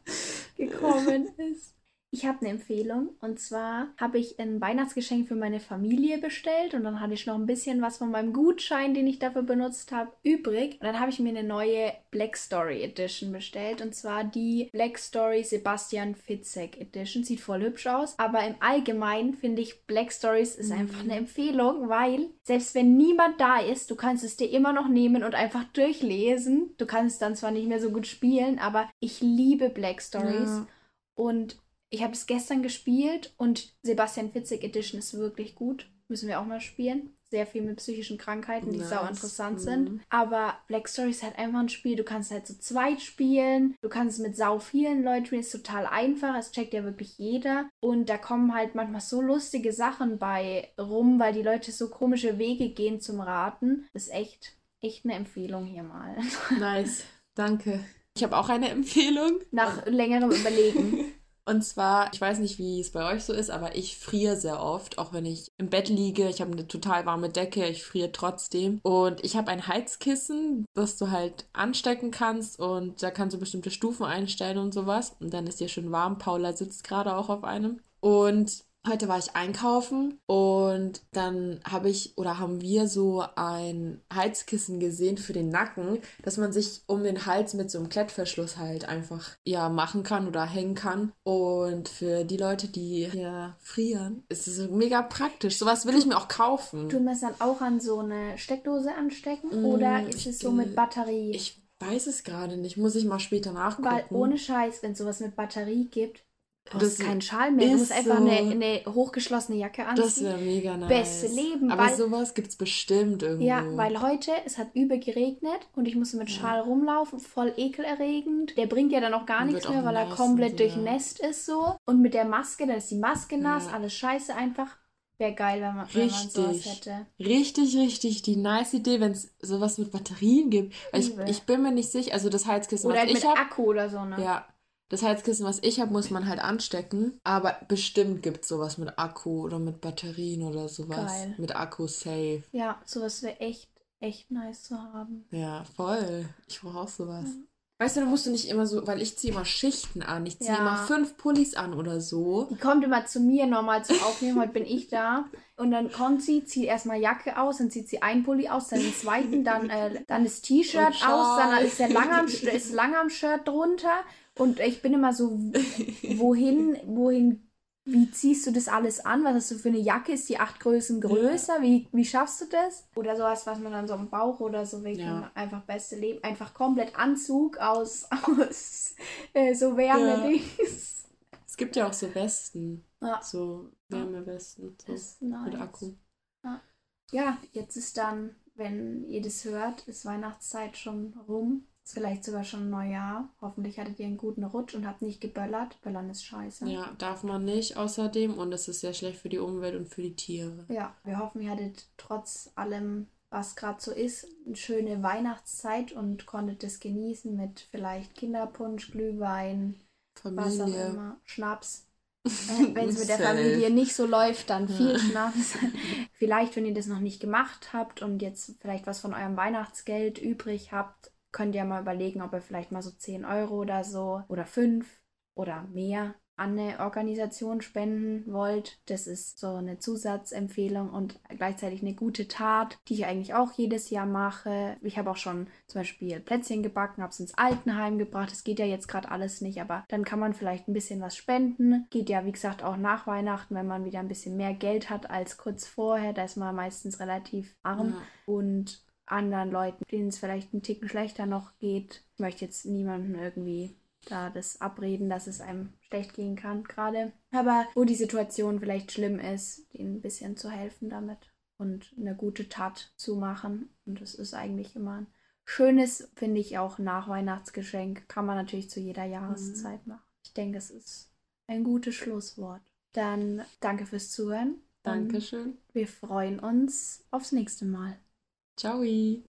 gekommen ist. Ich habe eine Empfehlung und zwar habe ich ein Weihnachtsgeschenk für meine Familie bestellt und dann hatte ich noch ein bisschen was von meinem Gutschein, den ich dafür benutzt habe, übrig. Und dann habe ich mir eine neue Black Story Edition bestellt und zwar die Black Story Sebastian Fitzek Edition. Sieht voll hübsch aus, aber im Allgemeinen finde ich Black Stories ist einfach eine Empfehlung, weil selbst wenn niemand da ist, du kannst es dir immer noch nehmen und einfach durchlesen. Du kannst es dann zwar nicht mehr so gut spielen, aber ich liebe Black Stories. Ja. Und ich habe es gestern gespielt und Sebastian Fitzek Edition ist wirklich gut. Müssen wir auch mal spielen. Sehr viel mit psychischen Krankheiten, die Nice. sau interessant Mhm. sind. Aber Black Story ist halt einfach ein Spiel. Du kannst halt zu zweit spielen. Du kannst es mit sau vielen Leuten spielen. Ist total einfach. Es checkt ja wirklich jeder. Und da kommen halt manchmal so lustige Sachen bei rum, weil die Leute so komische Wege gehen zum Raten. Das ist echt, echt eine Empfehlung hier mal. Nice. Danke. Ich habe auch eine Empfehlung. Nach längerem Überlegen. Und zwar, ich weiß nicht, wie es bei euch so ist, aber ich friere sehr oft, auch wenn ich im Bett liege. Ich habe eine total warme Decke, ich friere trotzdem. Und ich habe ein Heizkissen, das du halt anstecken kannst und da kannst du bestimmte Stufen einstellen und sowas. Und dann ist dir schön warm. Paula sitzt gerade auch auf einem. Und heute war ich einkaufen und dann habe ich oder haben wir so ein Heizkissen gesehen für den Nacken, dass man sich um den Hals mit so einem Klettverschluss halt einfach ja machen kann oder hängen kann. Und für die Leute, die ja frieren, ist es mega praktisch. Sowas will ich mir auch kaufen. Tun wir es dann auch an so eine Steckdose anstecken Mm, oder ist es so mit Batterie? Ich weiß es gerade nicht. Muss ich mal später nachgucken. Weil ohne Scheiß, wenn es sowas mit Batterie gibt, Das du keinen Schal mehr. Du ist musst einfach so. eine, eine hochgeschlossene Jacke das anziehen. wäre mega nice. Beste Leben, Aber weil- sowas gibt's bestimmt irgendwo. Ja, weil heute, es hat übel geregnet und ich musste mit Schal rumlaufen, voll ekelerregend. Der bringt ja dann auch gar Und nichts mehr, weil er komplett ja. durchnässt ist so. Und mit der Maske, dann ist die Maske nass, Ja. alles scheiße einfach. Wäre geil, wenn man, wenn man sowas Richtig. hätte. Richtig, richtig die nice Idee, wenn es sowas mit Batterien gibt. Weil ich, Liebe. ich bin mir nicht sicher, also das Heizkissen, Oder was halt mit ich habe, Akku oder so, ne? ja, das Heizkissen, was ich habe, muss man halt anstecken. Aber bestimmt gibt es sowas mit Akku oder mit Batterien oder sowas. Geil. Mit Akku safe. Ja, sowas wäre echt, echt nice zu haben. Ja, voll. Ich brauche auch sowas. Weißt du, da musst du nicht immer so, weil ich ziehe immer Schichten an. Ich ziehe Ja. immer fünf Pullis an oder so. Die kommt immer zu mir nochmal zum Aufnehmen. Heute bin ich da. Und dann kommt sie, zieht erstmal Jacke aus, dann zieht sie einen Pulli aus, dann den zweiten, dann, äh, dann das T-Shirt aus, dann ist der Langarm, ist Langarm-Shirt drunter. Und ich bin immer so, wohin, wohin, wie ziehst du das alles an? Was hast du für eine Jacke? Ist die acht Größen größer? Wie, wie schaffst du das? Oder sowas, was man dann so am Bauch oder so wirklich Ja. einfach beste Leben. Einfach komplett Anzug aus, aus äh, so Wärmedings. Es gibt ja auch so Westen. Ja. So Wärmewesten. So nice. mit Akku. Ja, jetzt ist dann wenn ihr das hört, ist Weihnachtszeit schon rum. Ist vielleicht sogar schon Neujahr. Hoffentlich hattet ihr einen guten Rutsch und habt nicht geböllert. Böllern ist scheiße. Ja, darf man nicht außerdem und es ist sehr schlecht für die Umwelt und für die Tiere. Ja, wir hoffen, ihr hattet trotz allem, was gerade so ist, eine schöne Weihnachtszeit und konntet es genießen mit vielleicht Kinderpunsch, Glühwein, was auch Familie. immer, Schnaps. Äh, Wenn es mit der Familie nicht so läuft, dann viel Ja. Schnaps. vielleicht, wenn ihr das noch nicht gemacht habt und jetzt vielleicht was von eurem Weihnachtsgeld übrig habt, könnt ihr mal überlegen, ob ihr vielleicht mal so 10 Euro oder so oder 5 oder mehr an eine Organisation spenden wollt. Das ist so eine Zusatzempfehlung und gleichzeitig eine gute Tat, die ich eigentlich auch jedes Jahr mache. Ich habe auch schon zum Beispiel Plätzchen gebacken, habe es ins Altenheim gebracht. Das geht ja jetzt gerade alles nicht, aber dann kann man vielleicht ein bisschen was spenden. Geht ja, wie gesagt, auch nach Weihnachten, wenn man wieder ein bisschen mehr Geld hat als kurz vorher. Da ist man meistens relativ arm Ja. und anderen Leuten, denen es vielleicht einen Ticken schlechter noch geht. Ich möchte jetzt niemanden irgendwie da das abreden, dass es einem schlecht gehen kann gerade. Aber wo die Situation vielleicht schlimm ist, denen ein bisschen zu helfen damit und eine gute Tat zu machen. Und das ist eigentlich immer ein schönes, finde ich, auch Nachweihnachtsgeschenk. Kann man natürlich zu jeder Jahreszeit machen. Ich denke, es ist ein gutes Schlusswort. Dann danke fürs Zuhören. Und Dankeschön. Wir freuen uns aufs nächste Mal. Ciao.